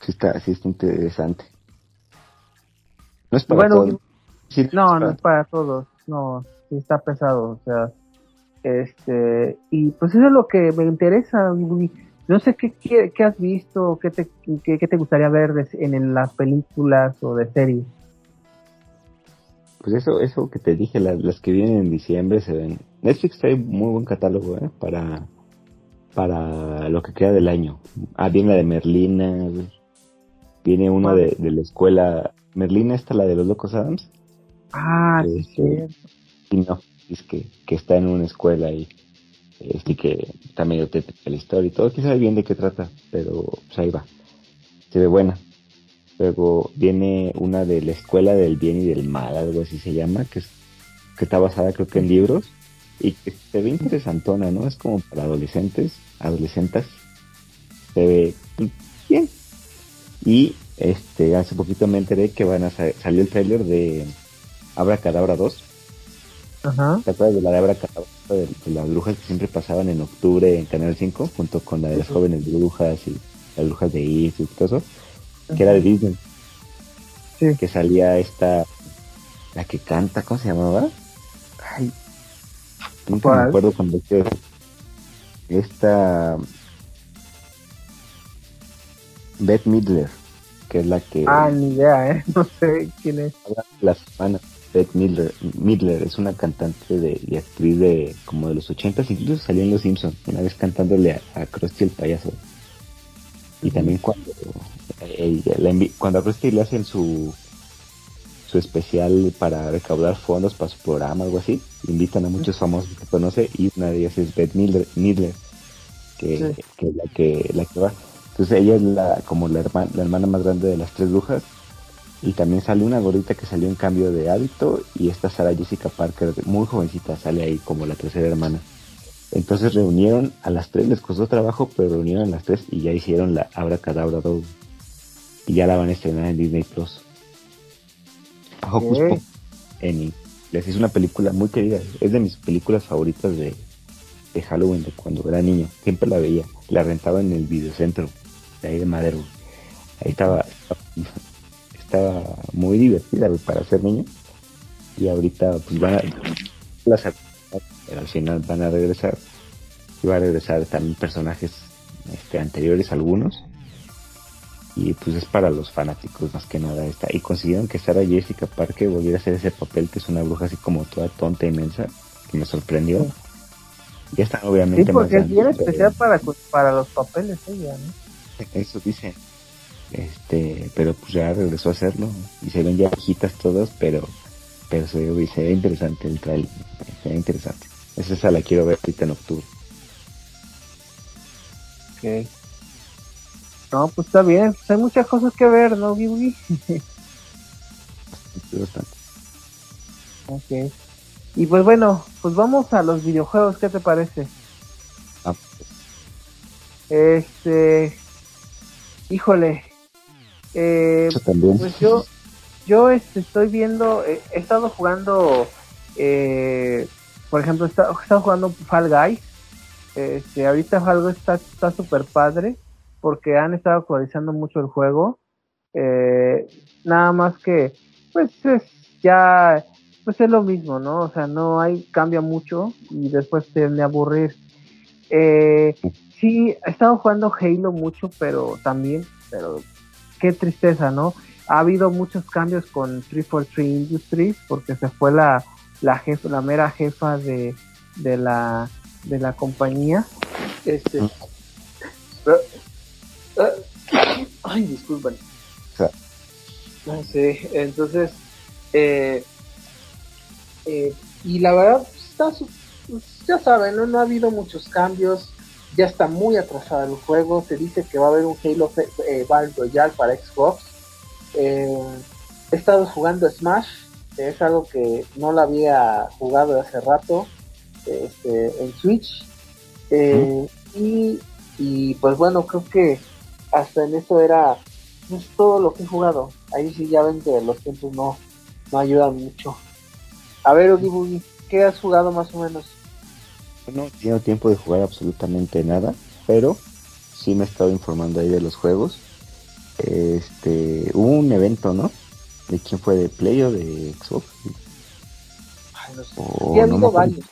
Sí está, sí está interesante. No es para todos. no, no es para todos. No, sí está pesado. O sea, este, y pues eso es lo que me interesa. No sé qué, qué, has visto, qué te, qué, te gustaría ver en, las películas o de series. Pues eso, eso que te dije, las, que vienen en diciembre se ven. Netflix trae muy buen catálogo, ¿eh? Para, para lo que queda del año. Ah, viene la de Merlina, viene una de, de, la escuela. Merlina está la de los locos Adams. Ah, sí, Y no, es que, que está en una escuela y este que está medio tétrica la historia y todo, quién sabe bien de qué trata, pero pues ahí va. Se ve buena. Luego viene una de la escuela del bien y del mal, algo así se llama, que, es, que está basada creo que en libros y que se ve interesantona, ¿no? Es como para adolescentes, adolescentes. Se ve bien. Y este hace poquito me enteré que van a salir el trailer de Abra Cadabra 2 Ajá. ¿Te acuerdas de la de Abra de, las brujas que siempre pasaban en octubre en Canal 5, junto con la de las jóvenes brujas y las brujas de Is y todo eso? Que era de Disney. Sí. Que salía esta, la que canta, ¿cómo se llamaba? Ay, nunca me acuerdo cuando esta Beth Midler, que es la que... Ah, ni idea, ¿eh? No sé quién es. Las hermanas Beth Midler, es una cantante de, y actriz de como de los ochentas, incluso salió en Los Simpsons, una vez cantándole a, Krusty el payaso. Y también cuando cuando a Krusty le hacen su su especial para recaudar fondos para su programa, algo así, invitan a muchos famosos que conoce y una de ellas es Beth Midler, que, que, la que la que va. Entonces ella es la como la hermana, la hermana más grande de las tres brujas y también sale una gordita que salió en cambio de hábito y esta Sara Jessica Parker, muy jovencita, sale ahí como la tercera hermana. Entonces reunieron a las tres, les costó trabajo, pero reunieron a las tres y ya hicieron la Abra Cadabra 2. Y ya la van a estrenar en Disney Plus. Hocus Pocus en Les hice una película muy querida. Es de mis películas favoritas de, de Halloween de cuando era niño. Siempre la veía. La rentaba en el videocentro de ahí de Madero. Ahí estaba estaba muy divertida para ser niño y ahorita pues van a las al final van a regresar y va a regresar también personajes este, anteriores algunos y pues es para los fanáticos más que nada esta y consiguieron que Sara Jessica Parker volviera a hacer ese papel que es una bruja así como toda tonta inmensa que me sorprendió. Ya están obviamente sí, porque es bien especial para, para los papeles ella ¿no? eso dice este pero pues ya regresó a hacerlo y se ven ya viejitas todas pero pero se ve, se ve interesante el trailer se ve interesante. Esa la quiero ver ahorita en octubre. Ok no pues está bien pues hay muchas cosas que ver no Gibby ok y pues bueno pues vamos a los videojuegos qué te parece ah, pues. este híjole eh, pues yo, yo este, estoy viendo, eh, he estado jugando, eh, por ejemplo, he estado, jugando Fall Guys. Este, ahorita Fall Guys está súper padre porque han estado actualizando mucho el juego. Eh, nada más que, pues es ya, pues es lo mismo, ¿no? O sea, no hay, cambia mucho y después te a aburrir. Eh, sí, he estado jugando Halo mucho, pero también, pero qué tristeza, ¿no? Ha habido muchos cambios con 343 Industries porque se fue la, la jefa, la mera jefa de, de la de la compañía. Este, ay, disculpen. No sé, entonces, eh, eh, y la verdad, está, ya saben, ¿no? no ha habido muchos cambios ya está muy atrasado el juego. Se dice que va a haber un Halo eh, Battle Royale para Xbox. Eh, he estado jugando Smash, es algo que no lo había jugado hace rato este, en Switch. Eh, y, pues bueno, creo que hasta en eso era pues, todo lo que he jugado. Ahí sí ya ven que los tiempos no, no ayudan mucho. A ver, Ogi ¿qué has jugado más o menos? No tengo tiempo de jugar absolutamente nada, pero sí me he estado informando ahí de los juegos. Este, hubo un evento, ¿no? ¿De quién fue? ¿De Play o de Xbox? Ay, no sé. sí, ha habido varios.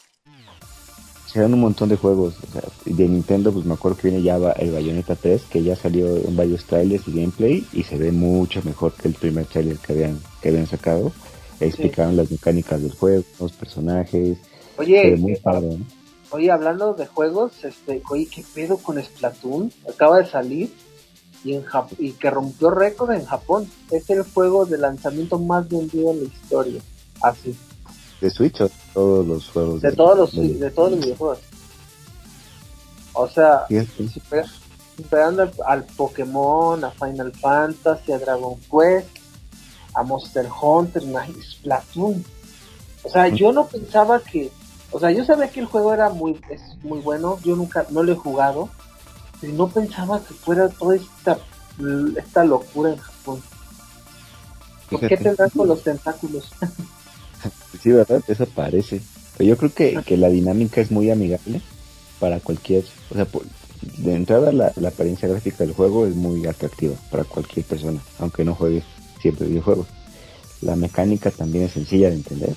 Se dan un montón de juegos. O sea, de Nintendo, pues me acuerdo que viene ya el Bayonetta 3, que ya salió en varios trailers y gameplay, y se ve mucho mejor que el primer trailer que habían, que habían sacado. Explicaron las mecánicas del juego, los personajes. Oye, muy padre, ¿no? Oye, hablando de juegos, este, oye, ¿qué pedo con Splatoon? Acaba de salir y, en y que rompió récord en Japón. Es el juego de lanzamiento más vendido en la historia. Así. ¿De Switch o todos los juegos? De, todos los, de... todos los videojuegos. O sea, superando al, al, Pokémon, a Final Fantasy, a Dragon Quest, a Monster Hunter, Splatoon. O sea, yo no pensaba que o sea, yo sabía que el juego era muy, es muy bueno, yo nunca, no lo he jugado, pero no pensaba que fuera toda esta, esta locura en Japón. ¿Por qué tendrás con los tentáculos? sí, ¿verdad? Eso parece. Pero yo creo que, que la dinámica es muy amigable para cualquier, o sea, de entrada la, la, apariencia gráfica del juego es muy atractiva para cualquier persona, aunque no juegue siempre videojuegos. La mecánica también es sencilla de entender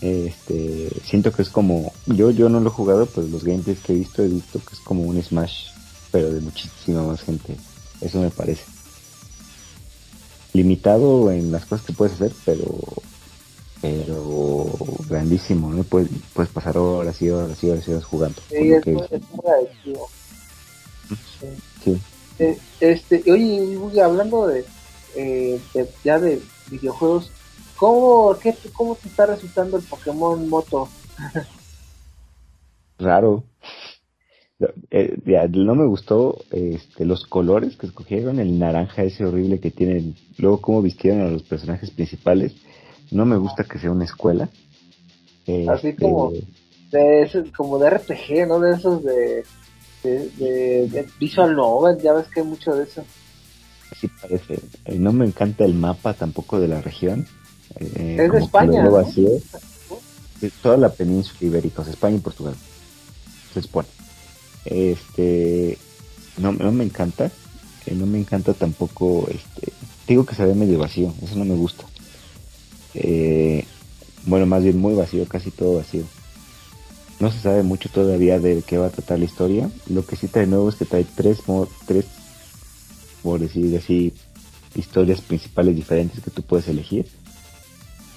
este, siento que es como, yo, yo no lo he jugado, pero los gameplays que he visto, he visto que es como un Smash, pero de muchísima más gente. Eso me parece. Limitado en las cosas que puedes hacer, pero, pero grandísimo, ¿no? Puedes, puedes pasar horas y horas y horas y horas jugando. Sí, es, muy adictivo. Sí. Eh, este, oye, hablando de, eh, de, ya de videojuegos, ¿Cómo, qué, ¿Cómo te está resultando el Pokémon Moto? Raro. Eh, no me gustó este, los colores que escogieron, el naranja ese horrible que tienen, luego cómo vistieron a los personajes principales. No me gusta que sea una escuela. Así este, como de, como de RPG, ¿no? De esos de, de, de Visual Novel, ya ves que hay mucho de eso. Así parece. Eh, no me encanta el mapa tampoco de la región. Eh, es de España. toda la península ibérica, España y Portugal. Se expone. Este, no, no me encanta. Eh, no me encanta tampoco, este, digo que se ve medio vacío, eso no me gusta. Eh, bueno, más bien muy vacío, casi todo vacío. No se sabe mucho todavía de qué va a tratar la historia. Lo que sí trae nuevo es que trae tres, tres por decir así, historias principales diferentes que tú puedes elegir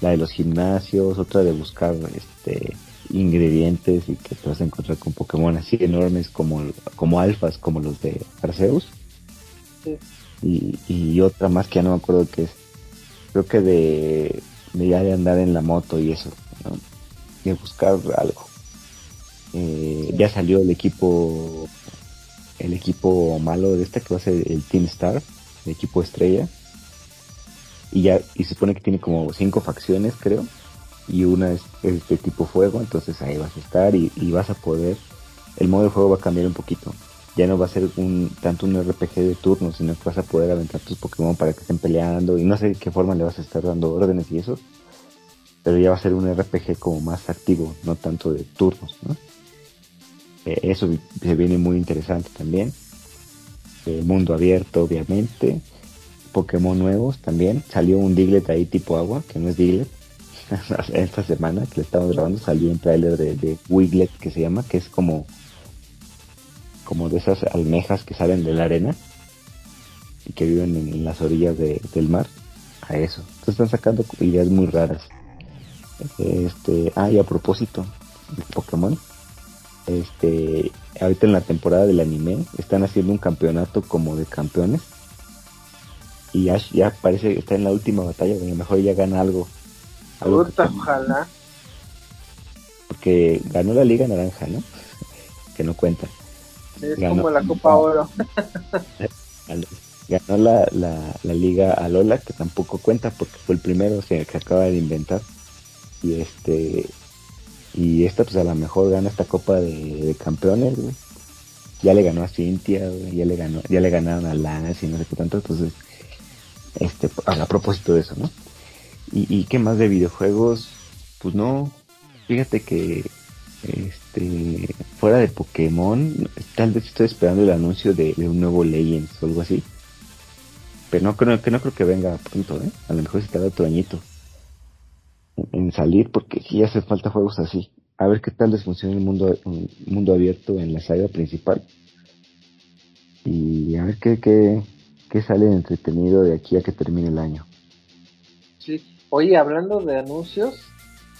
la de los gimnasios, otra de buscar este ingredientes y que te vas a encontrar con Pokémon así enormes como, como alfas, como los de Arceus. Y, y otra más que ya no me acuerdo qué es. Creo que de, de ya de andar en la moto y eso, ¿no? de buscar algo. Eh, ya salió el equipo el equipo malo de este que va a ser el Team Star, el equipo estrella y ya y se supone que tiene como cinco facciones creo y una es, de tipo fuego entonces ahí vas a estar y, vas a poder el modo de juego va a cambiar un poquito ya no va a ser un tanto un RPG de turnos sino que vas a poder aventar tus Pokémon para que estén peleando y no sé de qué forma le vas a estar dando órdenes y eso pero ya va a ser un RPG como más activo no tanto de turnos ¿no? Eh, eso se viene muy interesante también el mundo abierto obviamente Pokémon nuevos también. Salió un Diglett ahí tipo agua, que no es Diglett. Esta semana que le estamos grabando salió un trailer de, de Wiglet que se llama, que es como como de esas almejas que salen de la arena y que viven en, las orillas del mar. A eso. Entonces están sacando ideas muy raras. Este, ah, y a propósito de Pokémon, este, ahorita en la temporada del anime están haciendo un campeonato como de campeones y Ash ya parece que está en la última batalla, a lo mejor ya gana algo. algo ojalá. Porque ganó la Liga Naranja, ¿no? que no cuenta. Es como la Copa Oro. ganó la, la, la Liga Alola, que tampoco cuenta porque fue el primero o sea, que acaba de inventar. Y este y esta pues a lo mejor gana esta Copa de, Campeones, Ya le ganó a Cintia, ya le ganó, ya le ganaron a Lance y no sé qué tanto, entonces este, a, propósito de eso, ¿no? Y, y qué más de videojuegos, pues no, fíjate que este, fuera de Pokémon, tal vez estoy esperando el anuncio de, un nuevo Legends o algo así. Pero no creo que no creo que venga pronto, ¿eh? A lo mejor se tarda otro añito en, salir porque sí hace falta juegos así. A ver qué tal les funciona el mundo, mundo abierto en la saga principal. Y a ver qué, qué, qué sale entretenido de aquí a que termine el año. Sí, oye, hablando de anuncios,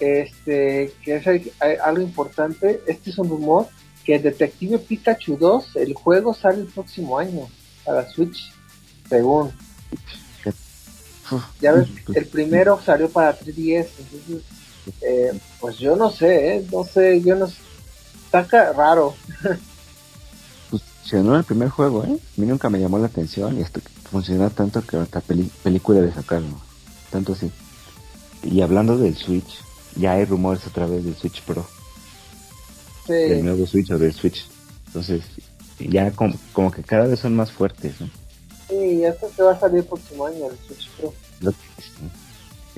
este, que es algo importante, este es un rumor, que Detective Pikachu 2, el juego sale el próximo año para Switch, según. Ya ves, el primero salió para 3DS, entonces, eh, pues yo no sé, ¿eh? no sé, yo no sé, está raro. pues funcionó el primer juego, ¿eh? A mí nunca me llamó la atención y esto funcionó tanto que otra película de sacarlo, tanto así. Y hablando del Switch, ya hay rumores otra vez del Switch Pro. Sí. Del nuevo Switch o del Switch. Entonces, ya como, como que cada vez son más fuertes, ¿no? Sí, esto se va a salir el próximo año, el Switch Pro.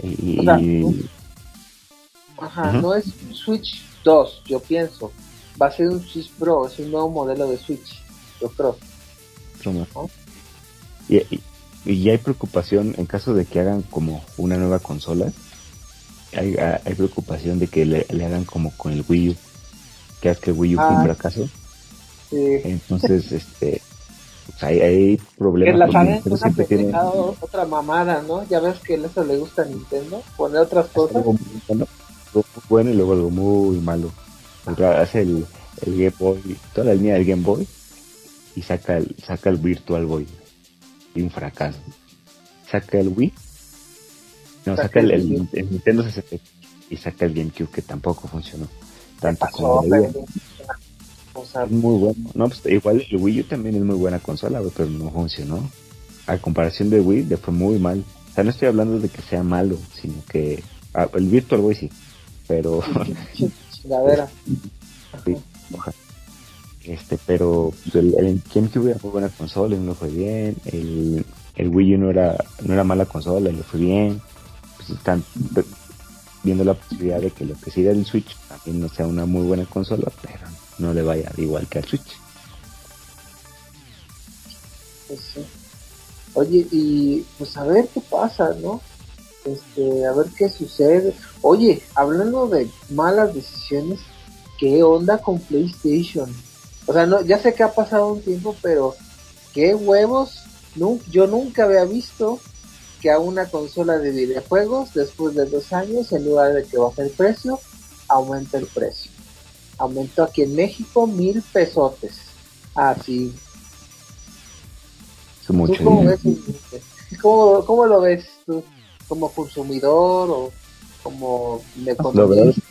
Y... ajá, no es Switch 2, yo pienso. Va a ser un Switch Pro, es un nuevo modelo de Switch, yo creo. Y, y, ya hay preocupación en caso de que hagan como una nueva consola hay, hay preocupación de que le, hagan como con el Wii U, que es que el Wii U fue un ah. fracaso. Sí. Entonces, este, pues hay, hay problemas. Que la siempre tiene... otra mamada, ¿no? Ya ves que eso le gusta a Nintendo, poner otras cosas. Algo muy bueno, y luego algo muy malo. Hace el, el Game Boy, toda la línea del Game Boy y saca el, saca el Virtual Boy y un fracaso. Saca el Wii no, saca el, el, Nintendo 64 y saca el GameCube que tampoco funcionó. Tanto como es muy bueno. No, pues igual el Wii U también es muy buena consola, pero no funcionó. A comparación de Wii, le fue muy mal. O sea, no estoy hablando de que sea malo, sino que ah, el Virtual Boy sí, pero chingadera. sí, este, pero pues, el, el, GameCube era muy buena consola, y no fue bien. El, el Wii U no era, no era mala consola, y le fue bien. Pues, están viendo la posibilidad de que lo que siga el Switch también no sea una muy buena consola, pero no le vaya igual que al Switch. Pues Oye, y pues a ver qué pasa, ¿no? Este, a ver qué sucede. Oye, hablando de malas decisiones, ¿qué onda con PlayStation? O sea, no, ya sé que ha pasado un tiempo, pero qué huevos. No, yo nunca había visto que a una consola de videojuegos, después de dos años, en lugar de que baje el precio, aumenta el precio. Aumentó aquí en México mil pesotes. Así. Ah, ¿Tú cómo, ves, ¿cómo, ¿Cómo, lo ves tú? ¿Como consumidor o como economista?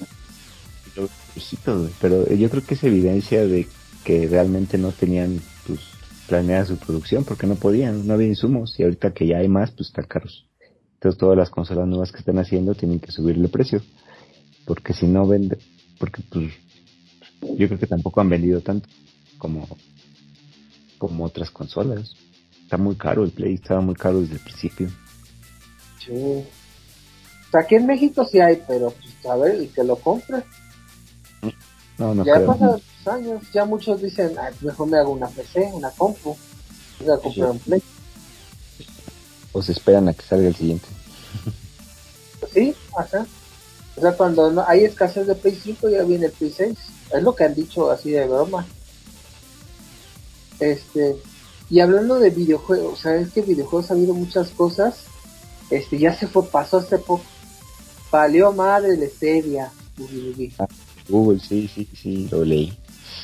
pero yo creo que es evidencia de que realmente no tenían pues, planear su producción porque no podían, no había insumos y ahorita que ya hay más, pues están caros. Entonces todas las consolas nuevas que están haciendo tienen que subirle precio porque si no vende, porque pues yo creo que tampoco han vendido tanto como como otras consolas. Está muy caro el Play, estaba muy caro desde el principio. Sí. O aquí en México sí hay, pero pues a ver, el que lo compra. No, no ya creo años, ya muchos dicen, ah, mejor me hago una PC, una compu, voy a comprar un Play. O se esperan a que salga el siguiente. sí, ajá. O sea, cuando no, hay escasez de Play 5 ya viene el Play 6. Es lo que han dicho así de broma. Este, y hablando de videojuegos, ¿sabes que videojuegos ha habido muchas cosas? Este, ya se fue, pasó hace poco. Valió madre el Stadia. Ah, Google, sí, sí, sí, lo leí.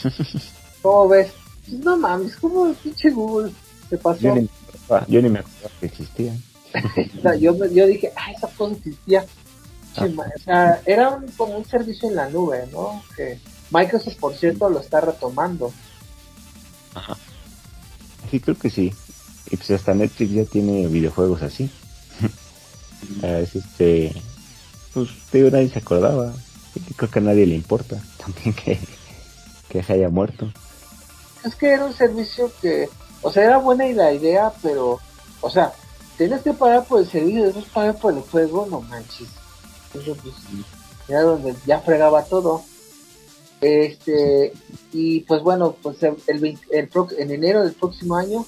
¿Cómo ves? No mames, ¿cómo el pinche Google se pasó? Yo ni, yo ni me acordaba que existía. yo, yo dije, ah, esa cosa existía. Ah. o sea, era un, como un servicio en la nube, ¿no? Que Microsoft, por cierto, lo está retomando. Ajá. Sí, creo que sí. Y pues hasta Netflix ya tiene videojuegos así. es este. Pues, digo, nadie se acordaba. Creo que a nadie le importa también que que se haya muerto. Es que era un servicio que, o sea, era buena la idea, pero, o sea, tienes que pagar por el servicio, después pagar por el juego, no manches. Eso pues, era donde ya fregaba todo. Este, y pues bueno, pues el, el, en enero del próximo año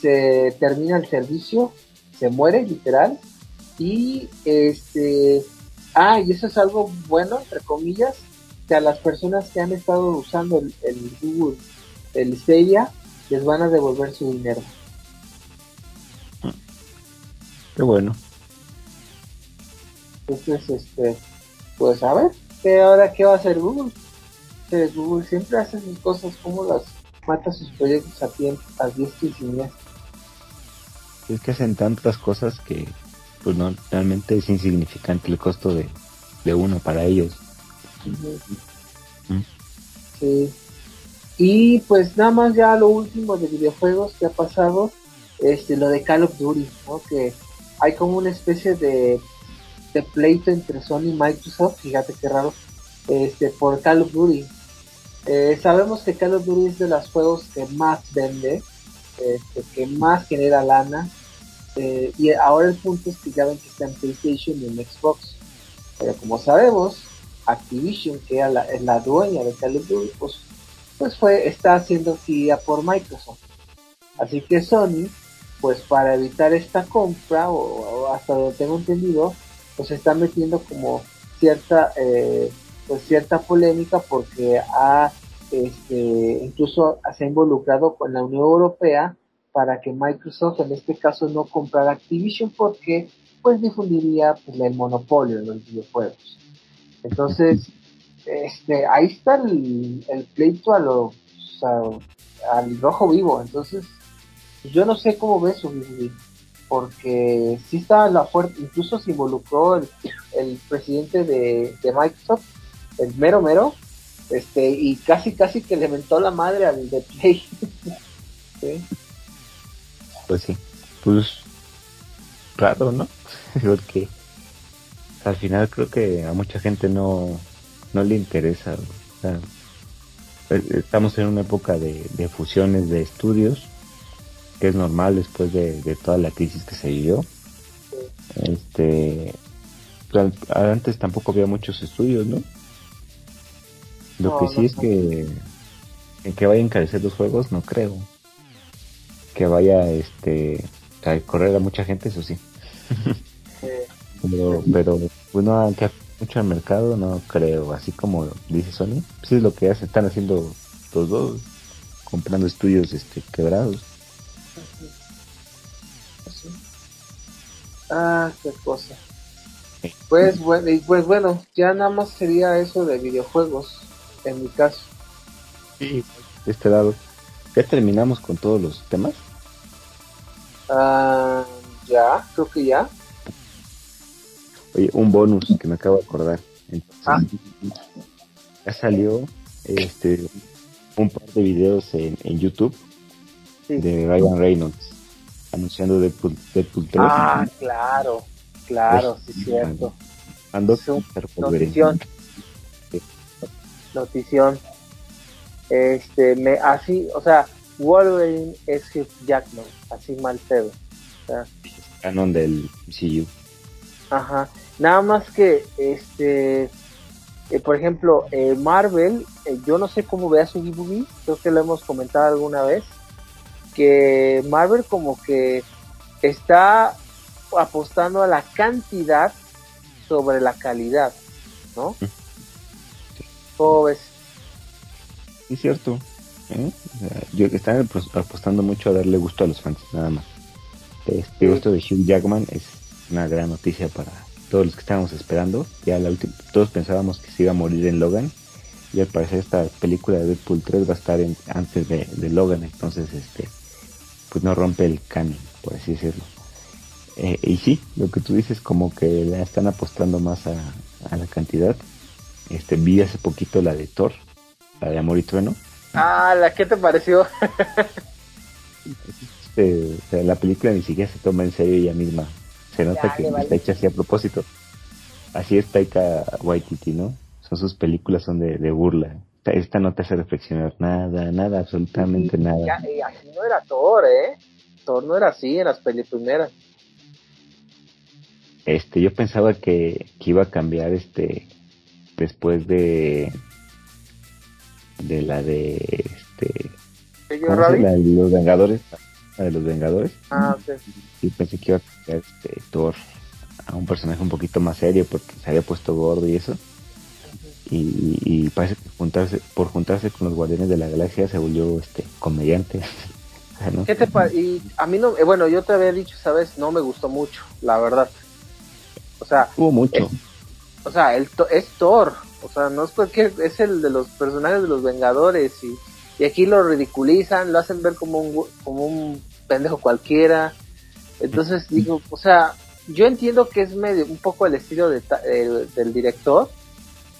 se termina el servicio, se muere literal, y este, ah, y eso es algo bueno, entre comillas, que a las personas que han estado usando el, el Google, el Stadia, les van a devolver su dinero. Qué bueno. Entonces, este, pues a ver, ¿qué ahora qué va a hacer Google? Google siempre hace sus cosas como las mata sus proyectos a tiempo, a diestra y siniestra. Es que hacen tantas cosas que pues no realmente es insignificante el costo de, uno para ellos. Sí. Y pues nada más ya lo último de videojuegos que ha pasado, este lo de Call of Duty. Que hay como una especie de, de pleito entre Sony y Microsoft, fíjate qué raro, este por Call of Duty. Eh, sabemos que Call of Duty es de los juegos que más vende, este, que más genera lana. Eh, y ahora el punto es que ya ven que está en PlayStation y en Xbox. Pero como sabemos, Activision, que es la dueña de Call of Duty, pues, pues fue, está haciendo guía por Microsoft. Así que Sony, pues para evitar esta compra, o, hasta donde tengo entendido, pues está metiendo como cierta eh, pues cierta polémica porque ha este, incluso se ha involucrado con la Unión Europea para que Microsoft en este caso no comprara Activision porque pues difundiría pues, el monopolio de los videojuegos. Entonces, este, ahí está el, pleito a lo, al rojo vivo. Entonces, yo no sé cómo ves su porque sí está la fuerte, incluso se involucró el, el presidente de, de Microsoft el mero mero, este, y casi casi que le mentó la madre al de Play. Pues sí, pues raro, ¿no? Porque al final creo que a mucha gente no, no le interesa. Eh, estamos en una época de, de, fusiones de estudios, que es normal después de, de toda la crisis que se vivió. Este, antes tampoco había muchos estudios, ¿no? Lo que sí es que que vaya a encarecer los juegos, no creo. Que vaya este a correr a mucha gente, eso sí. pero, pero bueno, que mucho al mercado, no creo. Así como dice Sony, pues es lo que hace, están haciendo los dos, comprando estudios este quebrados. Ah, qué cosa. Pues bueno, y pues bueno, ya nada más sería eso de videojuegos en mi caso. Sí, este lado. ¿Ya terminamos con todos los temas? Ah, ya, creo que ya. Oye, un bonus que me acabo de acordar. ah. Ya salió este un par de videos en, en YouTube de Ryan Reynolds anunciando Deadpool, Deadpool 3. Ah, claro, claro, sí, cierto. Ando notición. Este, me, así, o sea, Wolverine es Hugh Jackman, así mal pedo. Canon del MCU. Ajá. Nada más que, este, eh, por ejemplo, eh, Marvel, eh, yo no sé cómo vea su movie, creo que lo hemos comentado alguna vez, que Marvel como que está apostando a la cantidad sobre la calidad, ¿no? ¿Cómo ves? Es cierto. yo están apostando mucho a darle gusto a los fans, nada más. Este gusto de Hugh Jackman es una gran noticia para todos los que estábamos esperando. Ya la todos pensábamos que se iba a morir en Logan y al parecer esta película de Deadpool 3 va a estar antes de, Logan, entonces este pues no rompe el canon, por así decirlo. Eh, y sí, lo que tú dices como que le están apostando más a, a la cantidad este, vi hace poquito la de Thor, la de Amor y Trueno. Ah, ¿la qué te pareció? este, la película ni siquiera se toma en serio ella misma. Se nota que está hecha así a propósito. Así es Taika Waititi, ¿no? Son sus películas, son de, burla. Esta no te hace reflexionar nada, nada, absolutamente nada. Ya, y así no era Thor, ¿eh? Thor no era así en las películas primeras. Este, yo pensaba que, que iba a cambiar este después de de la de este ¿cómo la de los Vengadores la de los Vengadores. Ah ok. Y pensé que iba a cambiar este Thor a un personaje un poquito más serio porque se había puesto gordo y eso. Y, parece que juntarse, por juntarse con los Guardianes de la Galaxia se volvió este comediante. ¿Qué te y a mí no, eh, bueno, yo te había dicho, sabes, no me gustó mucho, la verdad. O sea, hubo mucho. o sea, el es Thor, o sea, no es porque es el de los personajes de los Vengadores y, y aquí lo ridiculizan, lo hacen ver como un como un pendejo cualquiera. Entonces digo, o sea, yo entiendo que es medio un poco el estilo de, del director,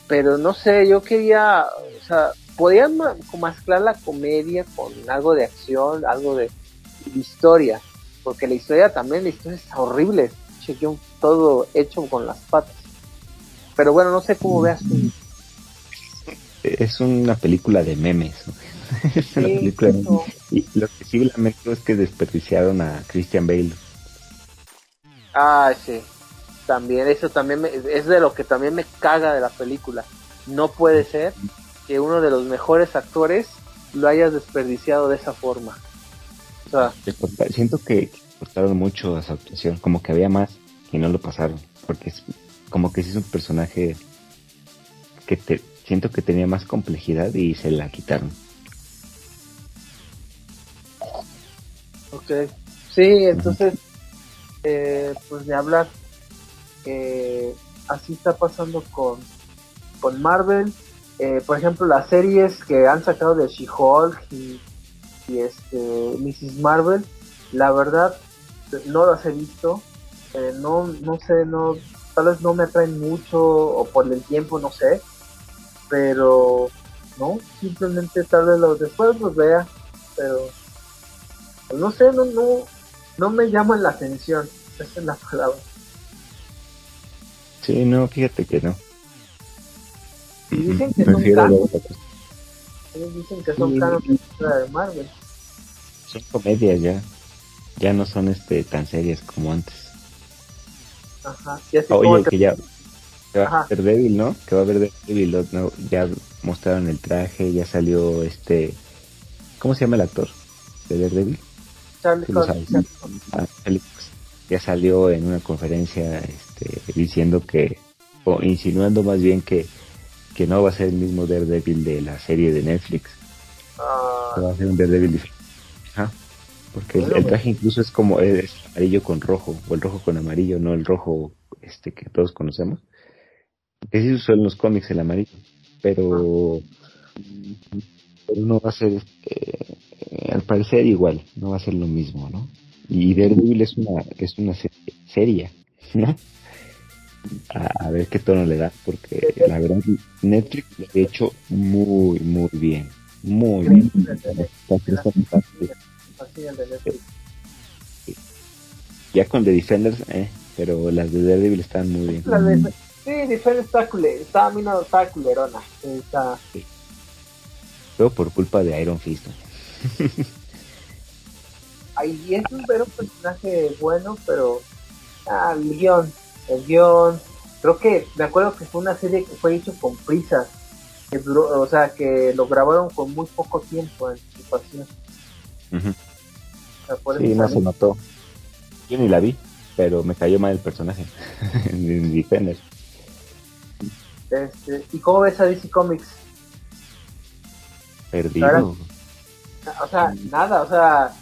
pero no sé, yo quería, o sea, podían mezclar la comedia con algo de acción, algo de historia, porque la historia también, la historia está horrible, chequeó todo hecho con las patas. Pero bueno, no sé cómo veas tú. Es una película de memes. película. Y lo que sí lamento es que desperdiciaron a Christian Bale. Ah, sí. También, eso también es de lo que también me caga de la película. No puede ser que uno de los mejores actores lo hayas desperdiciado de esa forma. O sea, siento que cortaron mucho a su actuación, como que había más y no lo pasaron, porque es como que es un personaje que te, siento que tenía más complejidad y se la quitaron. Ok, sí, entonces, eh, pues de hablar, así está pasando con, con Marvel. Eh, por ejemplo, las series que han sacado de She-Hulk y, este, Mrs. Marvel, la verdad no las he visto. Eh, no, no sé, no, tal vez no me atraen mucho o por el tiempo, no sé. Pero no, simplemente tal vez los después los vea, pero no sé, no, no, no me llaman la atención. Esa es la palabra. Sí, no, fíjate que no. Y dicen que son canos. Ellos dicen que son canos de Marvel. Son comedias ya. Ya no son este tan serias como antes. Ajá. Oye, que ya que va a ser débil, ¿no? Que va a haber débil, ¿no? Ya mostraron el traje, ya salió este... ¿Cómo se llama el actor de Daredevil? Ah, Ya salió en una conferencia este, diciendo que, o insinuando más bien que, que no va a ser el mismo Daredevil de la serie de Netflix. Ah. va a ser un Daredevil diferente. Porque el, traje incluso es como es amarillo con rojo, o el rojo con amarillo, no el rojo este que todos conocemos. Que sí usó en los cómics el amarillo, pero, pero no va a ser, este, al parecer igual, no va a ser lo mismo, ¿no? Y Daredevil es una, es una serie seria, ¿no? A, ver qué tono le da, porque la verdad Netflix lo ha hecho muy, muy bien. Muy bien. Ya con The Defenders, eh, pero las de Daredevil están muy bien. sí, Defenders está, culera, está, no, está culerona. Está... Todo por culpa de Iron Fist. Ahí es un, un personaje bueno, pero ah, el guion, el guion, creo que me acuerdo que fue una serie que fue hecho con prisa, que duró, o sea, que lo grabaron con muy poco tiempo en anticipación. sí, no se notó. Yo ni la vi, pero me cayó mal el personaje en Defender. Este, ¿Y cómo ves a DC Comics? Perdido. O sea, nada, o sea,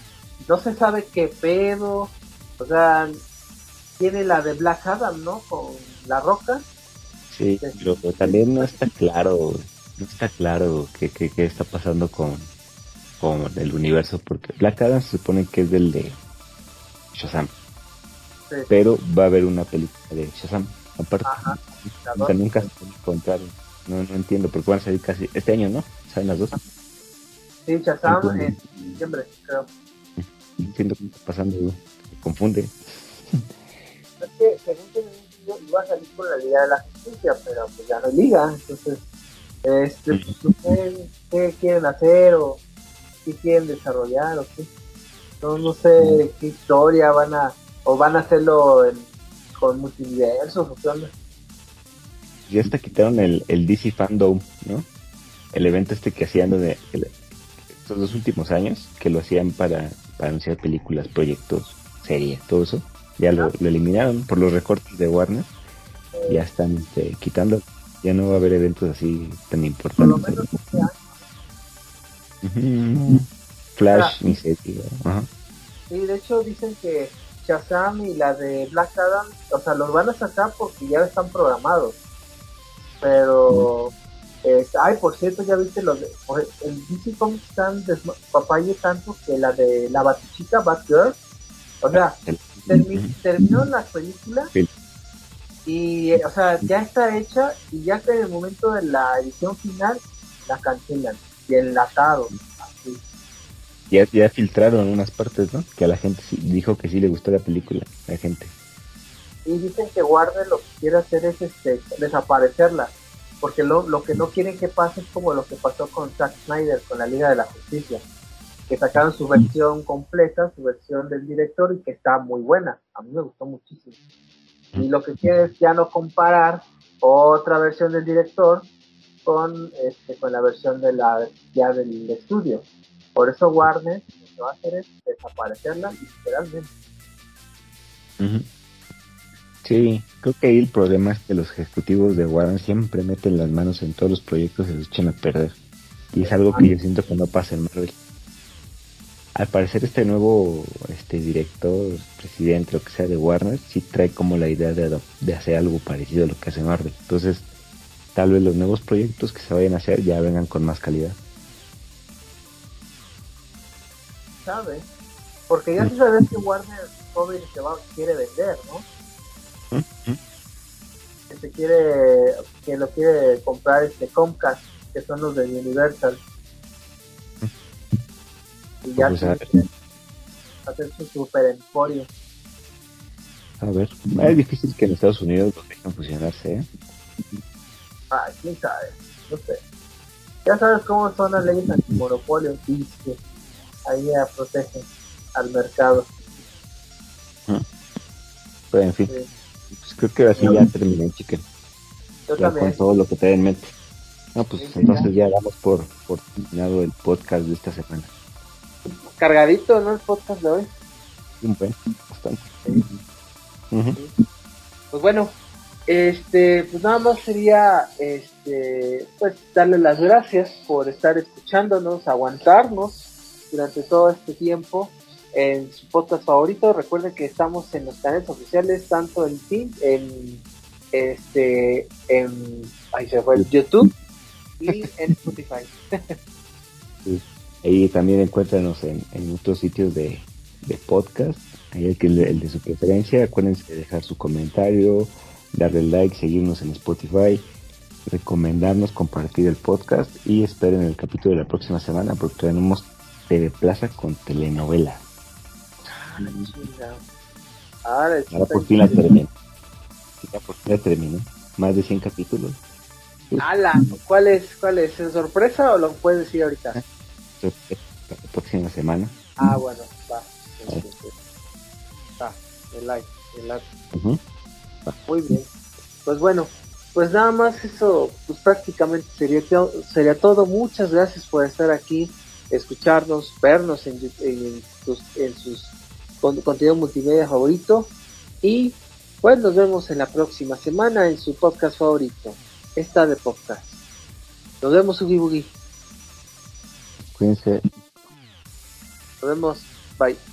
no se sabe qué pedo, o sea, tiene la de Black Adam, ¿no? Con la roca. Sí, pero también no está claro, no está claro qué, qué, qué está pasando con, con el universo, porque Black Adam se supone que es del de Shazam. Pero va a haber una película de Shazam, aparte. nunca se encontraron. No, no entiendo, porque van a salir casi este año, ¿no? Salen las dos. Sí, Shazam en diciembre, creo. Entiendo qué está pasando, se confunde. Es que, según que iba a salir con la Liga de la Justicia, pero pues ya no hay liga, entonces, este, pues, no sé qué quieren hacer o qué quieren desarrollar o qué. No, no sé qué historia van a, o van a hacerlo en, con multiversos o qué onda. Ya hasta quitaron el, el DC Fandom, ¿no? el evento este que hacían de, estos dos últimos años, que lo hacían para, para anunciar películas, proyectos, series, todo eso, ya lo, eliminaron por los recortes de Warner. Ya están este, quitando, ya no va a haber eventos así tan importantes. Flash, ni sé, Sí, de hecho dicen que Shazam y la de Black Adam, o sea, los van a sacar porque ya están programados. Pero, ay, por cierto, ya viste los de, el DC Comics están despapalle tanto que la de la batichica Batgirl, o sea, terminó la película y, o sea, ya está hecha y ya que en el momento de la edición final la cancelan y enlatado. Así. Ya, ya filtraron unas partes, ¿no? Que a la gente dijo que sí le gustó la película, la gente. Y dicen que Warner lo que quiere hacer es este, desaparecerla, porque lo, lo que no quieren que pase es como lo que pasó con Zack Snyder, con la Liga de la Justicia, que sacaron su versión completa, su versión del director y que está muy buena, a mí me gustó muchísimo. Y lo que quiere es ya no comparar otra versión del director con, este, con la versión de la, ya del estudio. Por eso Warner lo que va a hacer es desaparecerla literalmente. Sí, creo que ahí el problema es que los ejecutivos de Warner siempre meten las manos en todos los proyectos y los echan a perder. Y es algo que yo siento que no pasa en Marvel. Al parecer este nuevo este director, presidente, lo que sea de Warner, sí trae como la idea de, hacer algo parecido a lo que hace Marvel. Entonces, tal vez los nuevos proyectos que se vayan a hacer ya vengan con más calidad. sabe. Porque ya se sabe que Warner se va, quiere vender, ¿no? Que se quiere, que lo quiere comprar este Comcast, que son los de Universal. Y ya pues hacer su super emporio. A ver, es difícil que en Estados Unidos dejen fusionarse, ¿eh? Ah, quién sabe, no sé. Ya sabes cómo son las leyes antimonopolio, que ahí ya protege al mercado. Pues en fin, pues creo que así ya terminé, chica. ya con todo lo que te en mente. No, pues entonces ya. damos por, por terminado el podcast de esta semana. Cargadito, ¿no? El podcast de hoy. Un buen, bastante. Pues bueno, este, pues nada más sería, este, pues darle las gracias por estar escuchándonos, aguantarnos durante todo este tiempo en su podcast favorito. Recuerden que estamos en los canales oficiales, tanto en en este, en, ahí se fue, YouTube y en Spotify. Ahí también encuéntranos en, en otros sitios de, de podcast. Ahí el, que, el de su preferencia. Acuérdense de dejar su comentario, darle like, seguirnos en Spotify, recomendarnos, compartir el podcast y esperen el capítulo de la próxima semana porque tenemos TV Plaza con telenovela. Ahora, por fin la terminé. Ya por fin la terminé. Más de 100 capítulos. ¡Hala! ¿Cuál es? ¿Cuál es? ¿En sorpresa o lo puedes decir ahorita? La próxima semana. Ah, bueno, va. Va, el like, el like. Muy bien. Pues bueno, pues nada más eso, pues prácticamente sería, sería todo. Muchas gracias por estar aquí escucharnos, vernos en, en, en sus contenido multimedia favorito y pues nos vemos en la próxima semana en su podcast favorito, esta de podcast. Nos vemos, Ugi Boogie. Cuídense. Nos vemos. Bye.